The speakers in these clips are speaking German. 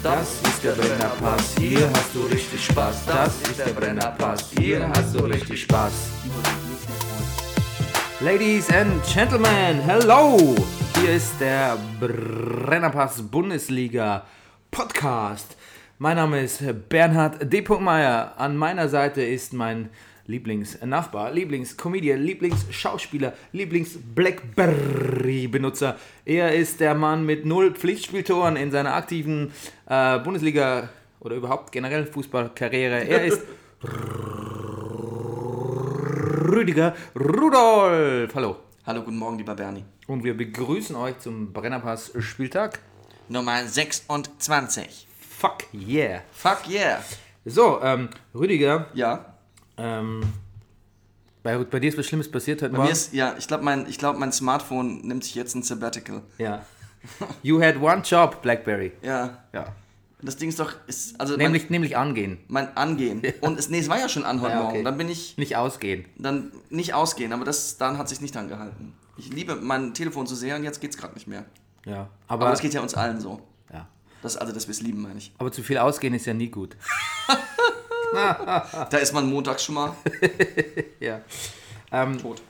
Das ist der Brennerpass, hier hast du richtig Spaß. Das ist der Brennerpass, hier hast du richtig Spaß. Ladies and Gentlemen, hello! Hier ist der Brennerpass Bundesliga Podcast. Mein Name ist Bernhard D. Meyer. An meiner Seite ist mein Lieblingsnachbar, Lieblingscomedian, Lieblingsschauspieler, Lieblings-Blackberry-Benutzer. Er ist der Mann mit null Pflichtspieltoren in seiner aktiven äh, Bundesliga oder überhaupt generell Fußballkarriere. Er ist Rüdiger Rudolf. Hallo. Hallo, guten Morgen, lieber Bernie. Und wir begrüßen euch zum Brennerpass Spieltag. Nummer 26. Fuck yeah. Fuck yeah. So, ähm, Rüdiger, Ja. Ähm, bei, bei dir ist was Schlimmes passiert heute Bei Morgen. mir ist, ja, ich glaube, mein, ich glaub, mein Smartphone nimmt sich jetzt ein Sabbatical. ja. You had one job, Blackberry. Ja. Ja. Das Ding ist doch, ist, also Nämlich, nämlich angehen. mein, mein Angehen. Und es, nee, es war ja schon an heute Ja, okay. Morgen. Dann bin ich, Nicht ausgehen. dann nicht ausgehen, aber das, daran hat sich nicht angehalten. Ich liebe mein Telefon so sehr und jetzt geht's gerade nicht mehr. Ja. Aber, Aber, das geht ja uns allen so. ja. Das, also, dass wir es lieben, meine ich. aber zu viel ausgehen ist ja nie gut. Da ist man montags schon mal Ja. Ähm, tot.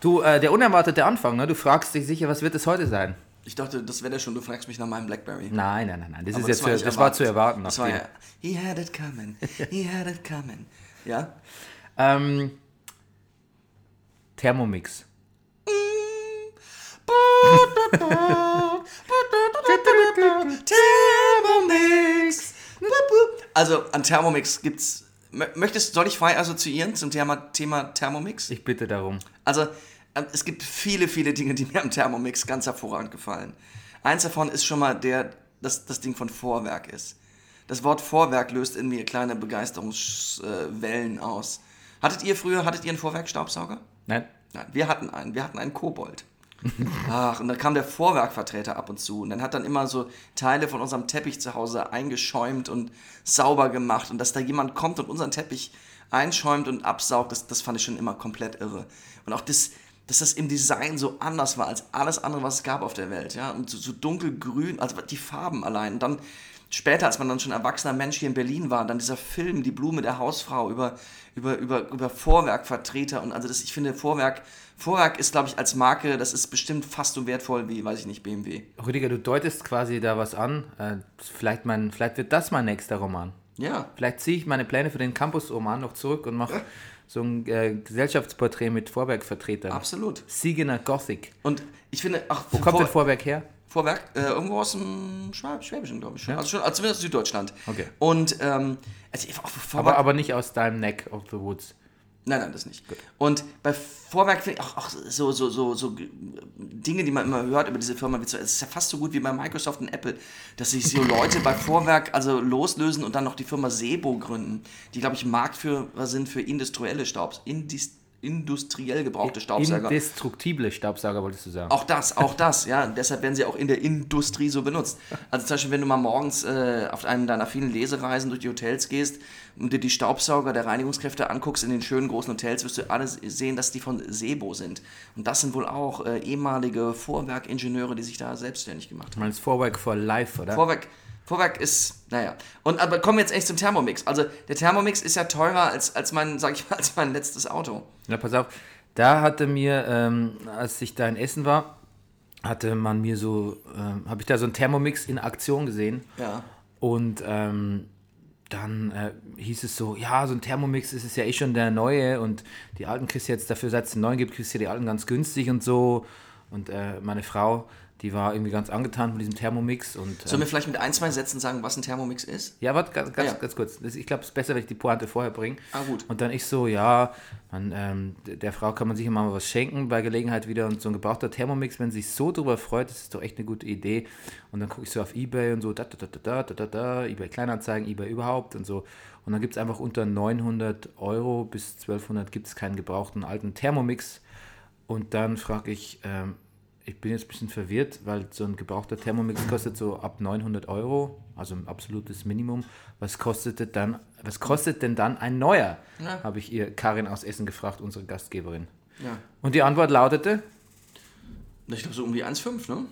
du, äh, der unerwartete Anfang, ne? Du fragst dich sicher, was wird es heute sein? Ich dachte, das wäre der schon, du fragst mich nach meinem Blackberry. Nein, nein, nein, nein. Das, Aber ist jetzt war zu, das war zu erwarten. Das war ja, he had it coming, he had it coming. Ja? ähm, Thermomix. Thermomix. Also an Thermomix gibt's. Mö- Möchtest, soll ich frei assoziieren zum Thema, Thema Thermomix? Ich bitte darum. Also ähm, es gibt viele, viele Dinge, die mir am Thermomix ganz hervorragend gefallen. Eins davon ist schon mal der, dass das Ding von Vorwerk ist. Das Wort Vorwerk löst in mir kleine Begeisterungswellen aus. Hattet ihr früher, hattet ihr einen Vorwerkstaubsauger? Nein? Nein, wir hatten einen. Wir hatten einen Kobold. Ach, und da kam der Vorwerkvertreter ab und zu. Und dann hat dann immer so Teile von unserem Teppich zu Hause eingeschäumt und sauber gemacht. Und dass da jemand kommt und unseren Teppich einschäumt und absaugt, das, das fand ich schon immer komplett irre. Und auch das, dass das im Design so anders war als alles andere, was es gab auf der Welt. Ja? Und so, so dunkelgrün, also die Farben allein. Und dann später, als man dann schon erwachsener Mensch hier in Berlin war, dann dieser Film, Die Blume der Hausfrau über, über, über, über Vorwerkvertreter und also das, ich finde Vorwerk, Vorwerk ist, glaube ich, als Marke, das ist bestimmt fast so wertvoll wie, weiß ich nicht, BMW. Rüdiger, du deutest quasi da was an. Äh, vielleicht, mein, vielleicht wird das mein nächster Roman. Ja. Vielleicht ziehe ich meine Pläne für den Campus-Roman noch zurück und mache so ein äh, Gesellschaftsporträt mit Vorwerkvertretern. Absolut. Siegener Gothic. Und ich finde, ach, Wo kommt Vor- denn Vorwerk her? Vorwerk, äh, irgendwo aus dem Schwab Schwäbischen, glaube ich. Schon. Also schon, also zumindest aus Süddeutschland. Okay. Und, ähm, also, Aber, aber nicht aus deinem Neck of the Woods. Nein, nein, das nicht. Und bei Vorwerk finde ich auch, auch so, so, so, so Dinge, die man immer hört über diese Firma, es ist ja fast so gut wie bei Microsoft und Apple, dass sich so Leute bei Vorwerk also loslösen und dann noch die Firma Sebo gründen, die, glaube ich, Marktführer sind für industrielle Staubs, indis, industriell gebrauchte Staubsauger. Indestruktible Staubsauger, wolltest du sagen. Auch das, auch das, ja. Und deshalb werden sie auch in der Industrie so benutzt. Also zum Beispiel, wenn du mal morgens äh, auf einen deiner vielen Lesereisen durch die Hotels gehst und dir die Staubsauger der Reinigungskräfte anguckst in den schönen großen Hotels, wirst du alles sehen, dass die von Sebo sind. Und das sind wohl auch äh, ehemalige Vorwerkingenieure, die sich da selbstständig gemacht haben. Du meinst Vorwerk for Life, oder? Vorwerk, Vorwerk ist, naja. Und aber kommen wir jetzt echt zum Thermomix. Also der Thermomix ist ja teurer als, als mein, sag ich mal, als mein letztes Auto. Na, pass auf. Da hatte mir, ähm, als ich da in Essen war, hatte man mir so, ähm, habe ich da so einen Thermomix in Aktion gesehen. Ja. Und ähm, dann äh, hieß es so, ja, so ein Thermomix ist es ja eh schon der neue und die alten kriegst du jetzt dafür, seit es den neuen gibt, kriegst du ja die alten ganz günstig und so. Und äh, meine Frau, die war irgendwie ganz angetan von diesem Thermomix. Und, Sollen wir vielleicht mit ein, zwei Sätzen sagen, was ein Thermomix ist? ja, warte, ganz, ganz, Ja. ganz kurz. Ich glaube, es ist besser, wenn ich die Pointe vorher bringe. Ah, gut. Und dann ich so, ja, man, ähm, der Frau kann man sicher mal was schenken bei Gelegenheit wieder. Und so ein gebrauchter Thermomix, wenn sie sich so drüber freut, das ist doch echt eine gute Idee. Und dann gucke ich so auf Ebay und so, da, da, da, da, da, da, da, Ebay Kleinanzeigen, Ebay überhaupt und so. Und dann gibt es einfach unter 900 Euro bis 1200 gibt es keinen gebrauchten alten Thermomix. Und dann frage ich, ähm, ich bin jetzt ein bisschen verwirrt, weil so ein gebrauchter Thermomix kostet so ab 900 Euro, also ein absolutes Minimum. Was kostet dann, was kostet denn dann ein neuer? Ja. Habe ich ihr Karin aus Essen gefragt, unsere Gastgeberin. Ja. Und die Antwort lautete Ich glaube so um die 1,5, ne?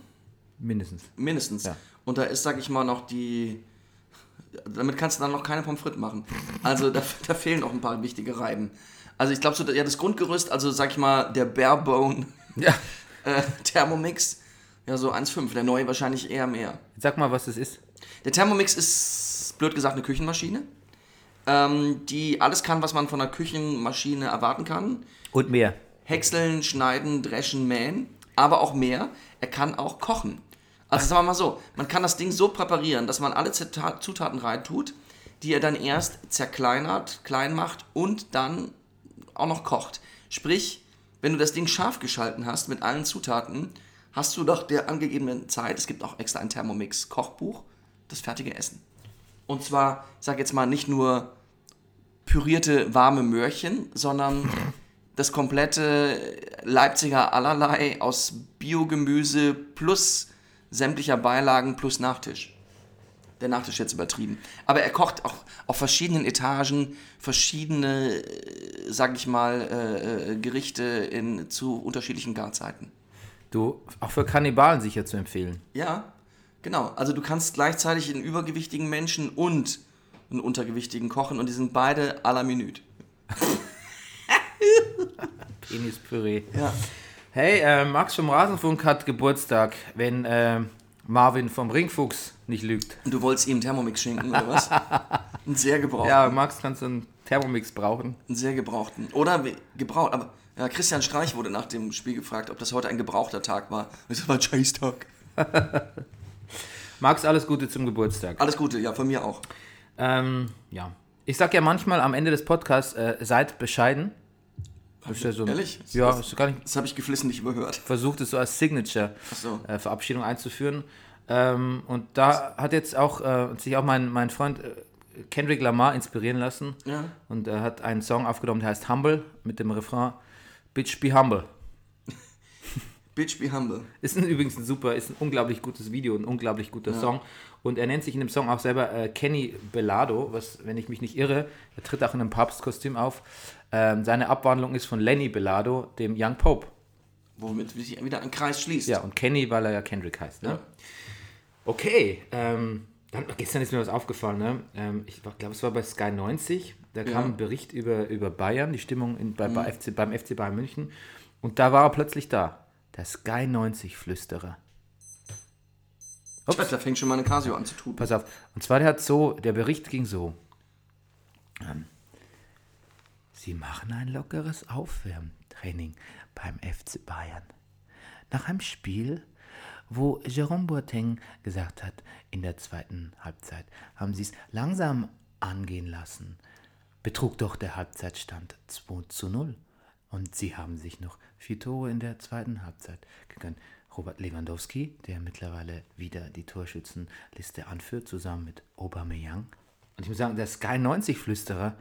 mindestens. Mindestens. Ja. Und da ist, sag ich mal, noch die. Damit kannst du dann noch keine Pommes frites machen. Also da, da fehlen noch ein paar wichtige Reiben. Also ich glaube so, ja, das Grundgerüst, also sag ich mal, der Barebone Ja. äh, Thermomix, ja so 1,5. Der neue wahrscheinlich eher mehr. Sag mal, was das ist. Der Thermomix ist, blöd gesagt, eine Küchenmaschine, ähm, die alles kann, was man von einer Küchenmaschine erwarten kann. Und mehr. Häckseln, schneiden, dreschen, mähen, aber auch mehr. Er kann auch kochen. Also sagen wir mal so, man kann das Ding so präparieren, dass man alle Zutaten reintut, die er dann erst zerkleinert, klein macht und dann auch noch kocht. Sprich, wenn du das Ding scharf geschalten hast mit allen Zutaten, hast du nach der angegebenen Zeit, es gibt auch extra ein Thermomix-Kochbuch, das fertige Essen. Und zwar, ich sag jetzt mal, nicht nur pürierte warme Möhrchen, sondern das komplette Leipziger Allerlei aus Biogemüse plus sämtlicher Beilagen plus Nachtisch. Der Nachtisch jetzt übertrieben. Aber er kocht auch auf verschiedenen Etagen verschiedene, äh, sag ich mal, äh, äh, Gerichte in, zu unterschiedlichen Garzeiten. Du, auch für Kannibalen sicher zu empfehlen. Ja, genau. Also du kannst gleichzeitig einen übergewichtigen Menschen und einen untergewichtigen kochen und die sind beide à la Minute. Penispüree. Ja. Hey, äh, Max vom Rasenfunk hat Geburtstag, wenn äh, Marvin vom Ringfuchs nicht lügt. Und du wolltest ihm Thermomix schenken, oder was? Einen sehr gebrauchten. Ja, Max kannst du einen Thermomix brauchen. Einen sehr gebrauchten. Oder gebraucht. Aber ja, Christian Streich wurde nach dem Spiel gefragt, ob das heute ein gebrauchter Tag war. Das war ein Scheißtag. Max, alles Gute zum Geburtstag. Alles Gute, ja, von mir auch. Ähm, ja. Ich sag ja manchmal am Ende des Podcasts, äh, seid bescheiden. Das ist ja so, Ehrlich? Ja, gar nicht Das habe ich geflissentlich überhört. versucht, es so als Signature Ach so. äh, Verabschiedung einzuführen. Ähm, und da hat jetzt auch äh, sich auch mein, mein Freund äh, Kendrick Lamar inspirieren lassen. Ja. Und er hat einen Song aufgenommen, der heißt Humble, mit dem Refrain Bitch be humble. Bitch be humble. Ist ein, übrigens ein super, ist ein unglaublich gutes Video, ein unglaublich guter Song. Und er nennt sich in dem Song auch selber äh, Kenny Belado, was, wenn ich mich nicht irre, er tritt auch in einem Papstkostüm auf. Ähm, seine Abwandlung ist von Lenny Belado, dem Young Pope. Womit sich wieder ein Kreis schließt. Ja, und Kenny, weil er ja Kendrick heißt. Ne? Ja. Okay, ähm, dann, gestern ist mir was aufgefallen. Ne? Ähm, ich glaube, es war bei Sky 90. Da kam Ja. ein Bericht über, über Bayern, die Stimmung in, bei, bei FC, beim FC Bayern München. Und da war er plötzlich da. Der Sky 90-Flüsterer. Tja, Da fängt schon mal eine Casio an zu tun. Pass auf. Und zwar, der hat so, der Bericht ging so. Ähm, Sie machen ein lockeres Aufwärmtraining beim FC Bayern. Nach einem Spiel, wo Jerome Boateng gesagt hat, in der zweiten Halbzeit haben sie es langsam angehen lassen, betrug doch der Halbzeitstand 2 zu 0. Und sie haben sich noch vier Tore in der zweiten Halbzeit gegönnt. Robert Lewandowski, der mittlerweile wieder die Torschützenliste anführt, zusammen mit Aubameyang. Und ich muss sagen, der Sky 90-Flüsterer,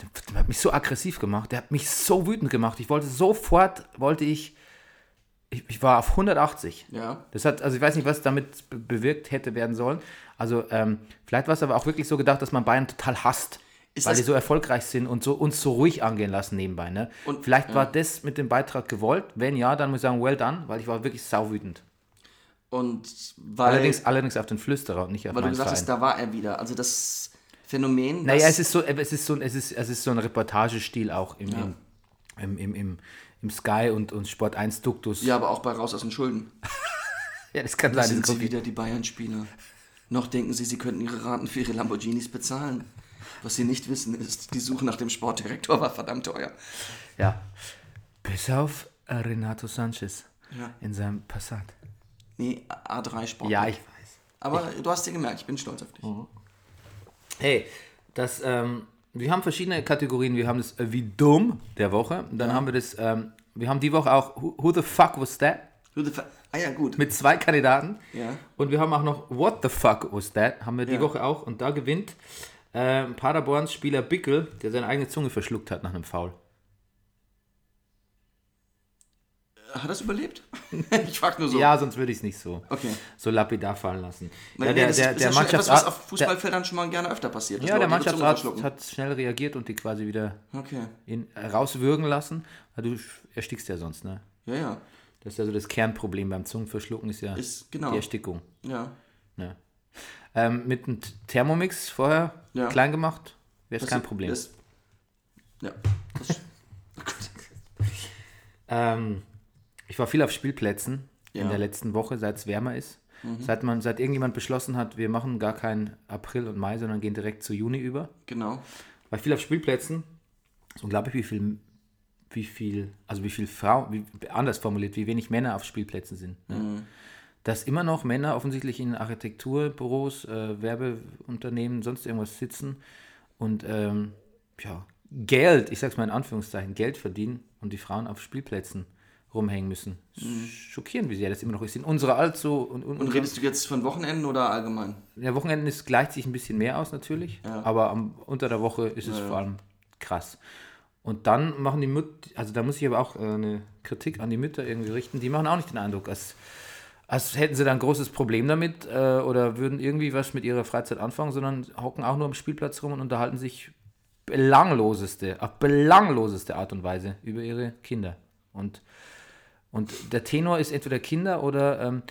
der, der hat mich so aggressiv gemacht, der hat mich so wütend gemacht. Ich wollte sofort, wollte ich, ich, ich war auf 180. Ja. Das hat, also ich weiß nicht, was damit be- bewirkt hätte werden sollen. Also ähm, vielleicht war es aber auch wirklich so gedacht, dass man Bayern total hasst, Ist weil die so erfolgreich sind und so uns so ruhig angehen lassen nebenbei. Ne? Und- vielleicht ja. war das mit dem Beitrag gewollt. Wenn ja, dann muss ich sagen, well done, weil ich war wirklich sauwütend. Und weil, Allerdings, allerdings auf den Flüsterer und nicht auf weil du gesagt Verein. hast, da war er wieder. Also das Phänomen, Naja, es ist so, es ist so, ein- es ist, es ist so ein Reportagestil auch im, im, im, im, im, im Sky und, und Sport 1 Duktus. ja, aber auch bei Raus aus den Schulden. Ja, das kann Da sein. sind sie wieder die Bayern-Spieler. Noch denken sie, sie könnten ihre Raten für ihre Lamborghinis bezahlen. Was sie nicht wissen ist, die Suche nach dem Sportdirektor war verdammt teuer. Ja. Bis auf äh, Renato Sanchez Ja. in seinem Passat. Nee, A3 Sport. Ja, ich weiß. Aber du hast dir gemerkt, ich bin stolz auf dich. Hey, das, ähm, wir haben verschiedene Kategorien. Wir haben das äh, wie dumm der Woche. Dann haben wir das, ähm, wir haben die Woche auch Who, the fuck was that? Who the Ah ja, gut. Mit zwei Kandidaten. Ja. Und wir haben auch noch What the fuck was that? Haben wir die Ja. Woche auch. Und da gewinnt äh, Paderborns Spieler Bickel, der seine eigene Zunge verschluckt hat nach einem Foul. Hat es überlebt? ich frag nur so. Ja, sonst würde ich es nicht so, Okay. so lapidar fallen lassen. Weil, ja, der, das der, ist, der ja etwas, was auf Fußballfeldern schon mal gerne öfter passiert. ja, der ihre Zunge Mannschaftsarzt hat schnell reagiert und die quasi wieder Okay. in, rauswürgen lassen. Du erstickst ja sonst, ne? Ja, ja. Das ist ja so das Kernproblem beim Zungenverschlucken, ist ja Ist, genau. die Erstickung. Ja. Ja. Ähm, mit einem Thermomix vorher Ja. klein gemacht, wäre es Das kein Problem. Das, ja. Das, Ähm, ich war viel auf Spielplätzen in Ja. Mhm. der letzten Woche, seit es wärmer ist. Seit, man, seit irgendjemand beschlossen hat, wir machen gar keinen April und Mai, sondern gehen direkt zu Juni über. genau. War viel auf Spielplätzen. Ist unglaublich, wie viel, wie viel, also wie viel Frauen, anders formuliert, wie wenig Männer auf Spielplätzen sind. Ne? Mhm. Dass immer noch Männer offensichtlich in Architekturbüros, äh, Werbeunternehmen, sonst irgendwas sitzen und ähm, ja, Geld, ich sag's mal in Anführungszeichen, Geld verdienen und die Frauen auf Spielplätzen rumhängen müssen. Schockierend, wie sehr das immer noch ist. In unserer allzu und, und, Mhm. Und redest du jetzt von Wochenenden oder allgemein? der Wochenenden ist, gleicht sich ein bisschen mehr aus natürlich, Ja. aber am, unter der Woche ist es vor allem krass. Und dann machen die Mütter, also da muss ich aber auch äh, eine Kritik an die Mütter irgendwie richten, die machen auch nicht den Eindruck, als, als hätten sie da ein großes Problem damit äh, oder würden irgendwie was mit ihrer Freizeit anfangen, sondern hocken auch nur am Spielplatz rum und unterhalten sich belangloseste, auf belangloseste Art und Weise über ihre Kinder. Und, und der Tenor ist entweder Kinder oder ähm,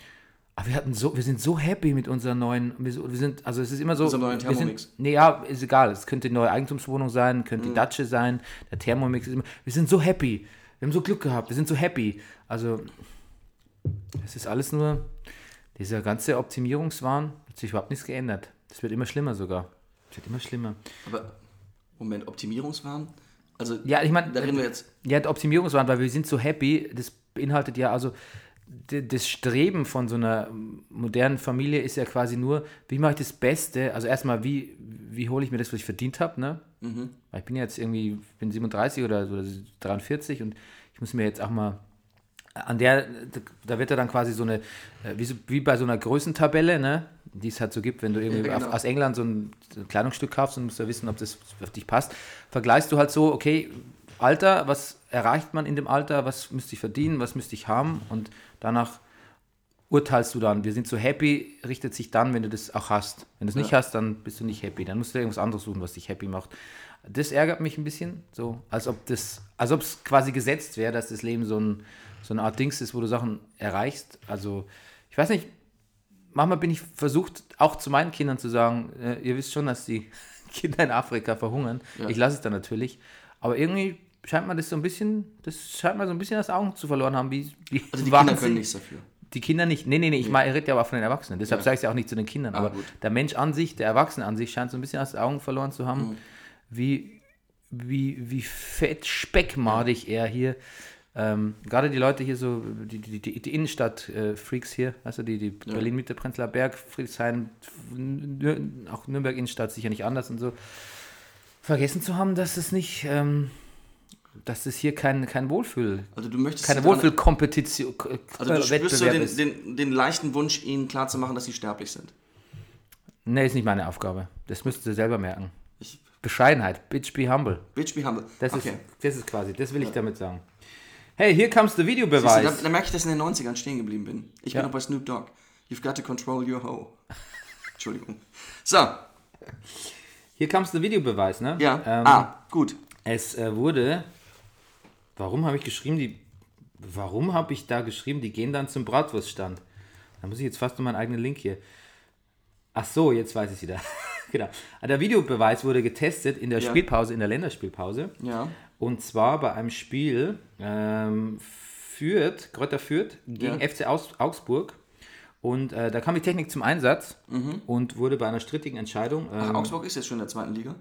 aber wir hatten so, wir sind so happy mit unserer neuen, wir sind, also es ist immer so. Unserem neuen wir sind, Thermomix. nee, ja, ist egal. Es könnte die neue Eigentumswohnung sein, könnte die Datsche sein, der Thermomix ist immer. Wir sind so happy. Wir haben so Glück gehabt, wir sind so happy. Also, es ist alles nur, dieser ganze Optimierungswahn hat sich überhaupt nichts geändert. Das wird immer schlimmer sogar. Es wird immer schlimmer. Aber, Moment, Optimierungswahn? Also, Ja, ich meine, da reden wir jetzt. Ja, Optimierungswahn, weil wir sind so happy, das beinhaltet ja also das Streben von so einer modernen Familie ist ja quasi nur, wie mache ich das Beste? Also erstmal, wie, wie hole ich mir das, was ich verdient habe, ne? Weil ich bin jetzt irgendwie, bin 37 oder, oder 43 und ich muss mir jetzt auch mal an der, da wird ja dann quasi so eine, äh, wie, so, wie bei so einer Größentabelle, ne, die es halt so gibt, wenn du irgendwie Ja, genau. aus England so ein, so ein Kleidungsstück kaufst und musst ja wissen, ob das auf dich passt, vergleichst du halt so, okay, Alter, was erreicht man in dem Alter, was müsste ich verdienen, was müsste ich haben und danach urteilst du dann. Wir sind so happy, richtet sich dann, wenn du das auch hast. Wenn du es nicht hast, dann bist du nicht happy. Dann musst du irgendwas anderes suchen, was dich happy macht. Das ärgert mich ein bisschen, so als ob das, als ob es quasi gesetzt wäre, dass das Leben so, ein, so eine Art Dings ist, wo du Sachen erreichst. Also ich weiß nicht, manchmal bin ich versucht, auch zu meinen Kindern zu sagen, äh, ihr wisst schon, dass die Kinder in Afrika verhungern. Ja. Ich lasse es dann natürlich. Aber irgendwie scheint man das so ein bisschen, das scheint man so ein bisschen aus Augen zu verloren haben, wie, wie Also, die Kinder können nichts dafür. die Kinder nicht. Nee, nee, nee, ich meine, rede ja aber von den Erwachsenen. Deshalb Ja. sage ich es ja auch nicht zu den Kindern. Ah, aber gut. der Mensch an sich, der Erwachsene an sich, scheint so ein bisschen aus den Augen verloren zu haben, Mhm. wie, wie, wie fett speckmadig er hier, ähm, gerade die Leute hier so, die, die, die, die Innenstadt-Freaks hier, also die, die Ja. Berlin-Mitte, Prenzlauer Berg, Friedrichshain, Nür auch Nürnberg-Innenstadt sicher nicht anders und so, vergessen zu haben, dass es nicht, ähm, dass es hier kein, kein Wohlfühl, Also, du möchtest. keine sie Wohlfühlkompetition, Also, du spürst so den, ist. den, den leichten Wunsch, ihnen klarzumachen, dass sie sterblich sind. Nee, ist nicht meine Aufgabe. Das müsst ihr selber merken. Ich, Bescheidenheit. Bitch be humble. bitch be humble. Das, okay. ist, das ist quasi, das will ich damit sagen. Hey, hier Siehst du, Videobeweis. da, da merke ich, dass ich in den 90ern stehen geblieben bin. Ich Ja. bin noch bei Snoop Dogg. You've got to control your hoe. Entschuldigung. So, Hier comes the Videobeweis, ne? ja. Ähm, ah, gut. Es äh, wurde. Warum habe ich geschrieben, die. Warum habe ich da geschrieben, die gehen dann zum Bratwurststand? Da muss ich jetzt fast nur meinen eigenen Link hier. Ach so, jetzt weiß ich wieder. genau. Der Videobeweis wurde getestet in der Ja. Spielpause, in der Länderspielpause. Ja. Und zwar bei einem Spiel ähm, Fürth, Kräuter Fürth gegen Ja. FC Aus Augsburg. Und äh, da kam die Technik zum Einsatz und wurde bei einer strittigen Entscheidung. Ach, Ähm, Augsburg ist jetzt schon in der zweiten Liga.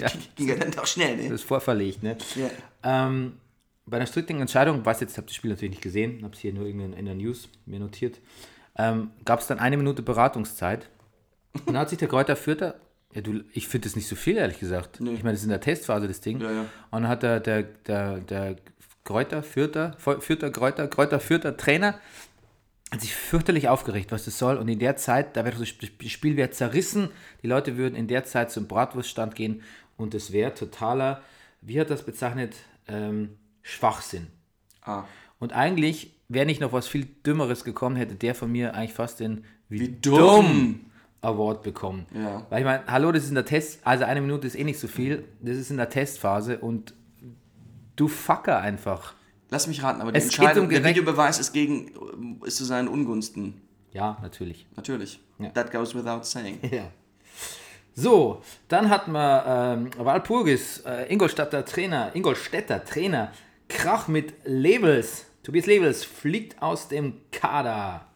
Ja. Das ging ja dann doch schnell, ne? das ist vorverlegt, ne? Ja. Ähm, bei einer strittigen Entscheidung, weiß jetzt, habe das Spiel natürlich nicht gesehen, habe es hier nur in der News mir notiert, ähm, gab es dann eine Minute Beratungszeit. Und da hat sich der Kräuter Fürther, ja, du, ich finde das nicht so viel, ehrlich gesagt. Nee. Ich meine, das ist in der Testphase das Ding. Ja, ja. Und dann hat der, der, der, der Kräuter Fürther, Fürther Kräuter, Kräuter Fürther Trainer, hat sich fürchterlich aufgeregt, was das soll. Und in der Zeit, da wird das Spiel wäre zerrissen. Die Leute würden in der Zeit zum Bratwurststand gehen und es wäre totaler, wie hat das bezeichnet, ähm, Schwachsinn. Ah. Und eigentlich wäre nicht noch was viel Dümmeres gekommen, hätte der von mir eigentlich fast den Wie, Wie dumm Award bekommen. Ja. Weil ich meine, hallo, das ist in der Test, also eine Minute ist eh nicht so viel, das ist in der Testphase und du Fucker einfach. Lass mich raten, aber die Es Entscheidung, um der Videobeweis ist gegen, ist zu seinen Ungunsten. Ja, natürlich. Natürlich. Ja. That goes without saying. Ja. So, dann hatten wir ähm, Walpurgis, äh, Ingolstädter Trainer, Ingolstädter Trainer, Krach mit Labels. Tobias Labels fliegt aus dem Kader.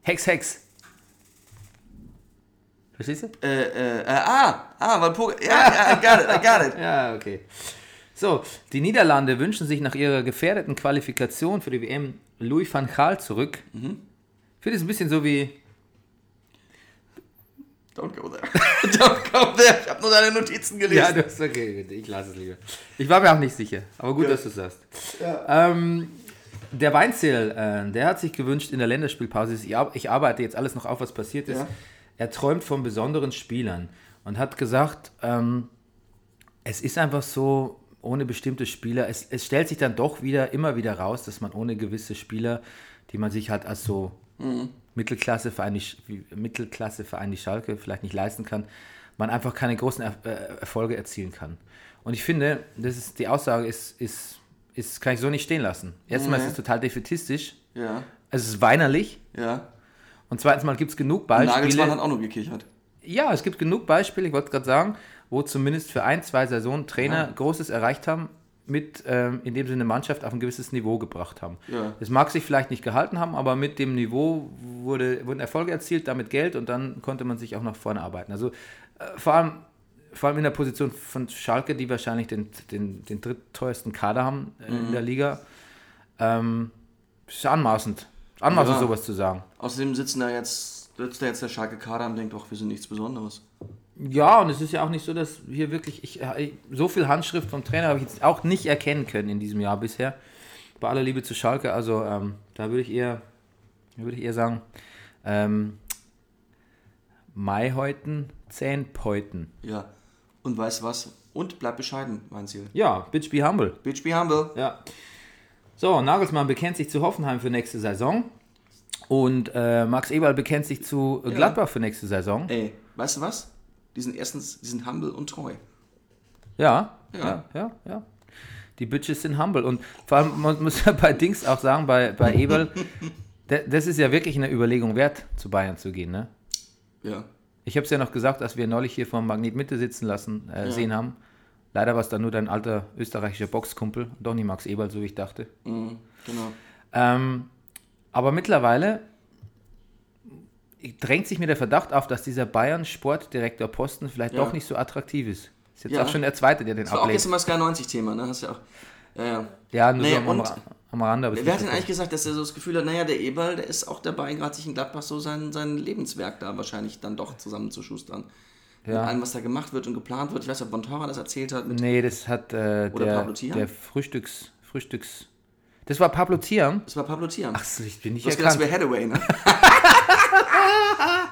Hex, Hex. Verstehst du? Äh, äh, äh, ah, ah, Walpurg, ja, I got it, I got it. Ja, okay. So, die Niederlande wünschen sich nach ihrer gefährdeten Qualifikation für die WM Louis van Gaal zurück. Ich finde es ein bisschen so wie, Don't go there. Don't go there. Ich habe nur deine Notizen gelesen. Ja, das ist okay. Ich lasse es lieber. Ich war mir auch nicht sicher, aber gut, dass du es sagst. Ähm, der Weinzel, äh, der hat sich gewünscht in der Länderspielpause, ich, ar- ich arbeite jetzt alles noch auf, was passiert ist. Ja. Er träumt von besonderen Spielern und hat gesagt, ähm, es ist einfach so, ohne bestimmte Spieler, es, es stellt sich dann doch wieder, immer wieder raus, dass man ohne gewisse Spieler, die man sich halt als so Mittelklasseverein, wie- wie Mittelklasseverein die Schalke vielleicht nicht leisten kann, man einfach keine großen er äh, Erfolge erzielen kann. Und ich finde, das ist, die Aussage ist, ist, ist, kann ich so nicht stehen lassen. Erstmal Nee. ist es total defetistisch, Ja, es ist weinerlich ja. und zweitens mal gibt es genug Nagelsmann Beispiele. hat auch nur gekichert. Ja, es gibt genug Beispiele, ich wollte gerade sagen, wo zumindest für ein, zwei Saisonen Trainer Ja. Großes erreicht haben, mit, ähm, indem sie eine Mannschaft auf ein gewisses Niveau gebracht haben. Ja. Das mag sich vielleicht nicht gehalten haben, aber mit dem Niveau wurde, wurden Erfolge erzielt, damit Geld und dann konnte man sich auch nach vorne arbeiten. Also äh, vor, allem, vor allem in der Position von Schalke, die wahrscheinlich den, den, den drittteuersten Kader haben äh, Mhm. in der Liga, ähm, ist anmaßend. Anmaßend, Ja. sowas zu sagen. Außerdem sitzen da jetzt, sitzt da jetzt der Schalke Kader und denkt, doch, wir sind nichts Besonderes. Ja, und es ist ja auch nicht so, dass hier wirklich, ich, ich, so viel Handschrift vom Trainer habe ich jetzt auch nicht erkennen können in diesem Jahr bisher. Bei aller Liebe zu Schalke, also ähm, da würde ich eher, würde ich eher sagen, ähm, Maihäuten, Zähnpäuten. Ja. Und weißt was? Und bleib bescheiden, mein Ziel. Ja, bitch be humble. Bitch be humble. Ja. So, Nagelsmann bekennt sich zu Hoffenheim für nächste Saison. Und äh, Max Eberl bekennt sich zu Gladbach für nächste Saison. Ey, weißt du was? Die sind erstens, die sind humble und treu. Ja, Ja. ja, ja, ja. Die Bitches sind humble. Und vor allem, man muss ja bei Dings auch sagen, bei, bei Eberl, da- das ist ja wirklich eine Überlegung wert, zu Bayern zu gehen. Ne? Ja. Ich habe es ja noch gesagt, als wir neulich hier vom Magnet Mitte sitzen lassen, äh, Ja. sehen haben. Leider war es dann nur dein alter österreichischer Boxkumpel, doch nicht Max Eberl, so wie ich dachte. Mhm, genau. Ähm, aber mittlerweile drängt sich mir der Verdacht auf, dass dieser Bayern-Sportdirektor Posten vielleicht Ja. doch nicht so attraktiv ist. Ist jetzt Ja. auch schon der zweite, der den Das war auch ablehnt. jetzt mal Sky 90-Thema, ne? Hast ja auch. Ja, ja. Ja, nur Nee, so am, am Rande. Wer hat denn eigentlich gesagt, dass er so das Gefühl hat, naja, der Eberl, der ist auch dabei, gerade sich in Gladbach so sein, sein Lebenswerk da wahrscheinlich dann doch zusammenzuschustern. Mit Ja. allem, was da gemacht wird und geplant wird. Ich weiß nicht, ob Bontora das erzählt hat. Mit, Nee, das hat äh, der, der Frühstücks... Frühstücks... Das war Pablo Thiam? Das war Pablo Thiam. Ach so, ich bin nicht du hast gedacht, es erkannt. wäre Hathaway, ne?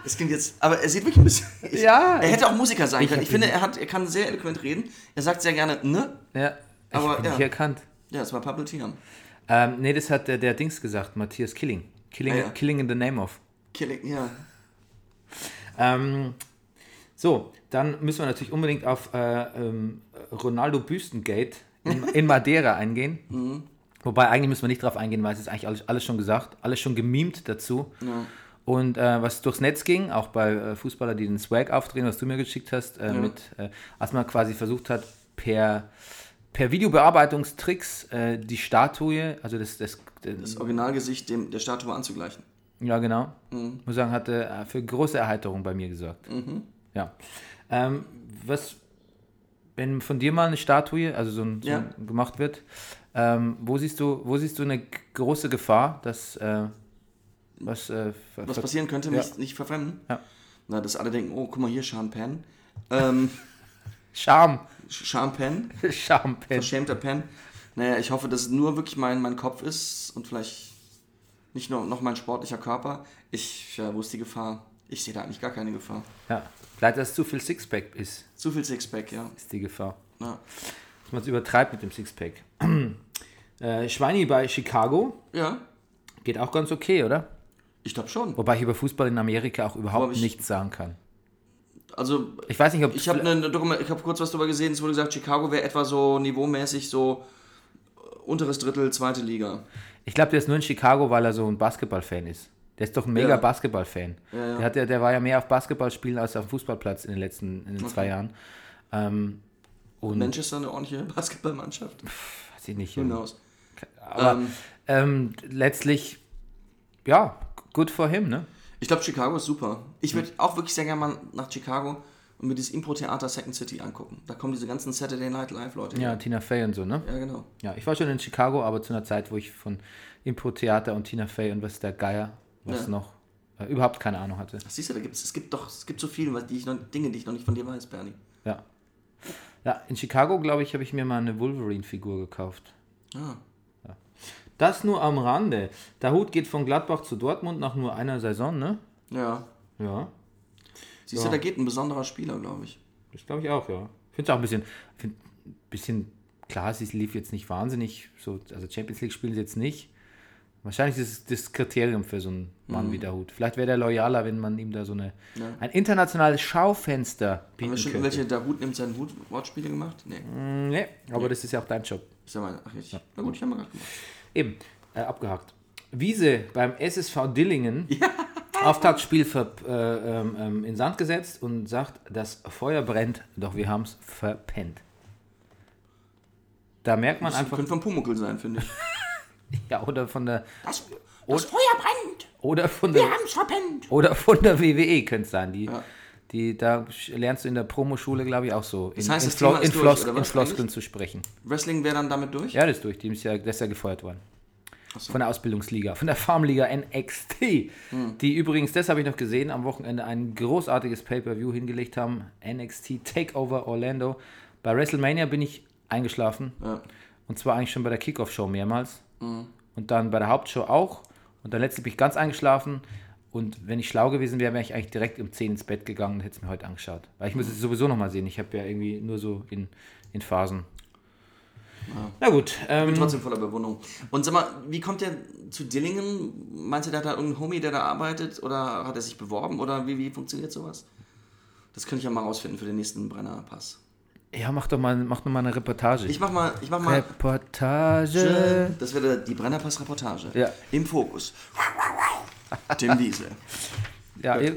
das klingt jetzt, aber er sieht wirklich ein bisschen. Ich, Ja, Er hätte auch Musiker sein können. Ich finde, er, hat, er kann sehr eloquent reden. Er sagt sehr gerne, ne? Ja, ich Aber, bin ja. nicht erkannt. Ja, das war Pablo Thiam. Ähm, nee, das hat der, der Dings gesagt, Matthias Killing. Killing, Ah, ja. Killing in the name of. Killing, ja. Ähm, so, dann müssen wir natürlich unbedingt auf äh, ähm, Ronaldo Büstengate in, in Madeira eingehen. Wobei eigentlich müssen wir nicht drauf eingehen, weil es ist eigentlich alles, alles schon gesagt, alles schon gemimt dazu. Und äh, was durchs Netz ging, auch bei äh, Fußballern, die den Swag aufdrehen, was du mir geschickt hast, äh, mit, äh, als man quasi versucht hat, per, per Videobearbeitungstricks äh, die Statue, also das, das, Das Originalgesicht dem, der Statue anzugleichen. ja genau, muss sagen, hatte äh, für große Erheiterung bei mir gesorgt. Ja. Ähm, was, wenn von dir mal eine Statue, also so ein, so Ja. ein gemacht wird, ähm, wo siehst du, wo siehst du eine große Gefahr, dass äh, was, äh, Was passieren könnte, Ja. mich nicht verfremden. Ja. Na, dass alle denken, oh, guck mal hier, Sean Penn. Ähm, Scham, Sean Penn, Scham, Pen. verschämter Penn. Naja, ich hoffe, dass es nur wirklich mein, mein Kopf ist und vielleicht nicht nur noch mein sportlicher Körper. Ich, ja, wo ist die Gefahr? Ich sehe da eigentlich gar keine Gefahr. Ja, vielleicht, dass zu viel Sixpack ist, Zu viel Sixpack, ja. ist die Gefahr. Ja, Dass man es übertreibt mit dem Sixpack. äh, Schweini bei Chicago ja geht auch ganz okay, oder? ich glaube schon. Wobei ich über Fußball in Amerika auch überhaupt ich- nichts sagen kann. Also, Ich weiß nicht, ob ich habe ne, hab kurz was darüber gesehen, es wurde gesagt, Chicago wäre etwa so niveaumäßig so äh, unteres Drittel, zweite Liga. Ich glaube, der ist nur in Chicago, weil er so ein Basketballfan ist. Der ist doch ein mega Ja. Basketballfan. Ja, ja. Der, hat, der war ja mehr auf Basketballspielen als auf dem Fußballplatz in den letzten in den zwei Jahren. Ähm, und Manchester eine ordentliche Basketballmannschaft. weiß ich nicht. Who knows? Aber Ähm, ähm, letztlich, ja, good for him, ne? Ich glaube, Chicago ist super. Ich würde auch wirklich sehr gerne mal nach Chicago und mir dieses Impro-Theater Second City angucken. Da kommen diese ganzen Saturday Night Live-Leute. Ja. Tina Fey und so, ne? ja, genau. Ja, ich war schon in Chicago, aber zu einer Zeit, wo ich von Impro-Theater und Tina Fey und was der Geier, was Ja. noch, äh, überhaupt keine Ahnung hatte. Ach, Siehst du, da gibt's, es gibt doch, es gibt so viele die ich noch, Dinge, die ich noch nicht von dir weiß, Bernie. Ja. Ja, in Chicago, glaube ich, habe ich mir mal eine Wolverine-Figur gekauft. Ah. Das nur am Rande. Der Hut geht von Gladbach zu Dortmund nach nur einer Saison, ne? Ja. Ja, Siehst Ja. du, da geht ein besonderer Spieler, glaube ich. das glaube ich auch, ja. Ich finde es auch ein bisschen, find, ein bisschen, klar, sie lief jetzt nicht wahnsinnig, so, also Champions League spielen sie jetzt nicht. Wahrscheinlich ist das das Kriterium für so einen Mann wie der Hut. Vielleicht wäre der loyaler, wenn man ihm da so eine, Ja. ein internationales Schaufenster Haben bieten wir schon könnte. irgendwelche, der Hut nimmt seinen Hut Wortspiele gemacht? Nee. Nee, aber das ist ja auch dein Job. Ist ja meine. Ach, ich. Na gut, ich habe mal gerade gemacht. Eben, äh, abgehakt. Wiese beim SSV Dillingen, Auftaktspiel ver, äh, ähm, ähm, in Sand gesetzt und sagt, das Feuer brennt, doch wir haben es verpennt. Da merkt man Das einfach, könnte von Pumuckel sein, finde ich. ja, oder von der, Das, das Feuer brennt! oder von der, haben's verpennt! oder von der WWE könnte es sein. Die, Ja. Die, da lernst du in der Promoschule, glaube ich, auch so, in, Das heißt, in, das Flo in, Flos in Floskeln zu sprechen. Wrestling wäre dann damit durch? Ja, das ist durch. Die ist ja, das ist ja gefeuert worden. so. Von der Ausbildungsliga, von der Farmliga NXT. Die übrigens, das habe ich noch gesehen, am Wochenende ein großartiges Pay-Per-View hingelegt haben. NXT Takeover Orlando. Bei WrestleMania bin ich eingeschlafen. Ja. Und zwar eigentlich schon bei der Kickoff-Show mehrmals. Und dann bei der Hauptshow auch. Und dann letztlich bin ich ganz eingeschlafen. Und wenn ich schlau gewesen wäre, wäre ich eigentlich direkt um 10 ins Bett gegangen und hätte es mir heute angeschaut. Weil ich muss es sowieso nochmal sehen. Ich habe ja irgendwie nur so in, in Phasen. Na gut. Ähm, bin trotzdem voller Bewunderung. Und sag mal, wie kommt der zu Dillingen? Meinst du, der hat da irgendeinen Homie, der da arbeitet? Oder hat er sich beworben? Oder wie, wie funktioniert sowas? Das könnte ich ja mal rausfinden für den nächsten Brennerpass. ja, mach doch mal, mach doch mal eine Reportage. Ich mach mal, ich mach mal. Reportage. Das wäre die Brennerpass-Reportage. Ja. Im Fokus. Tim Wiese. Ja, ir-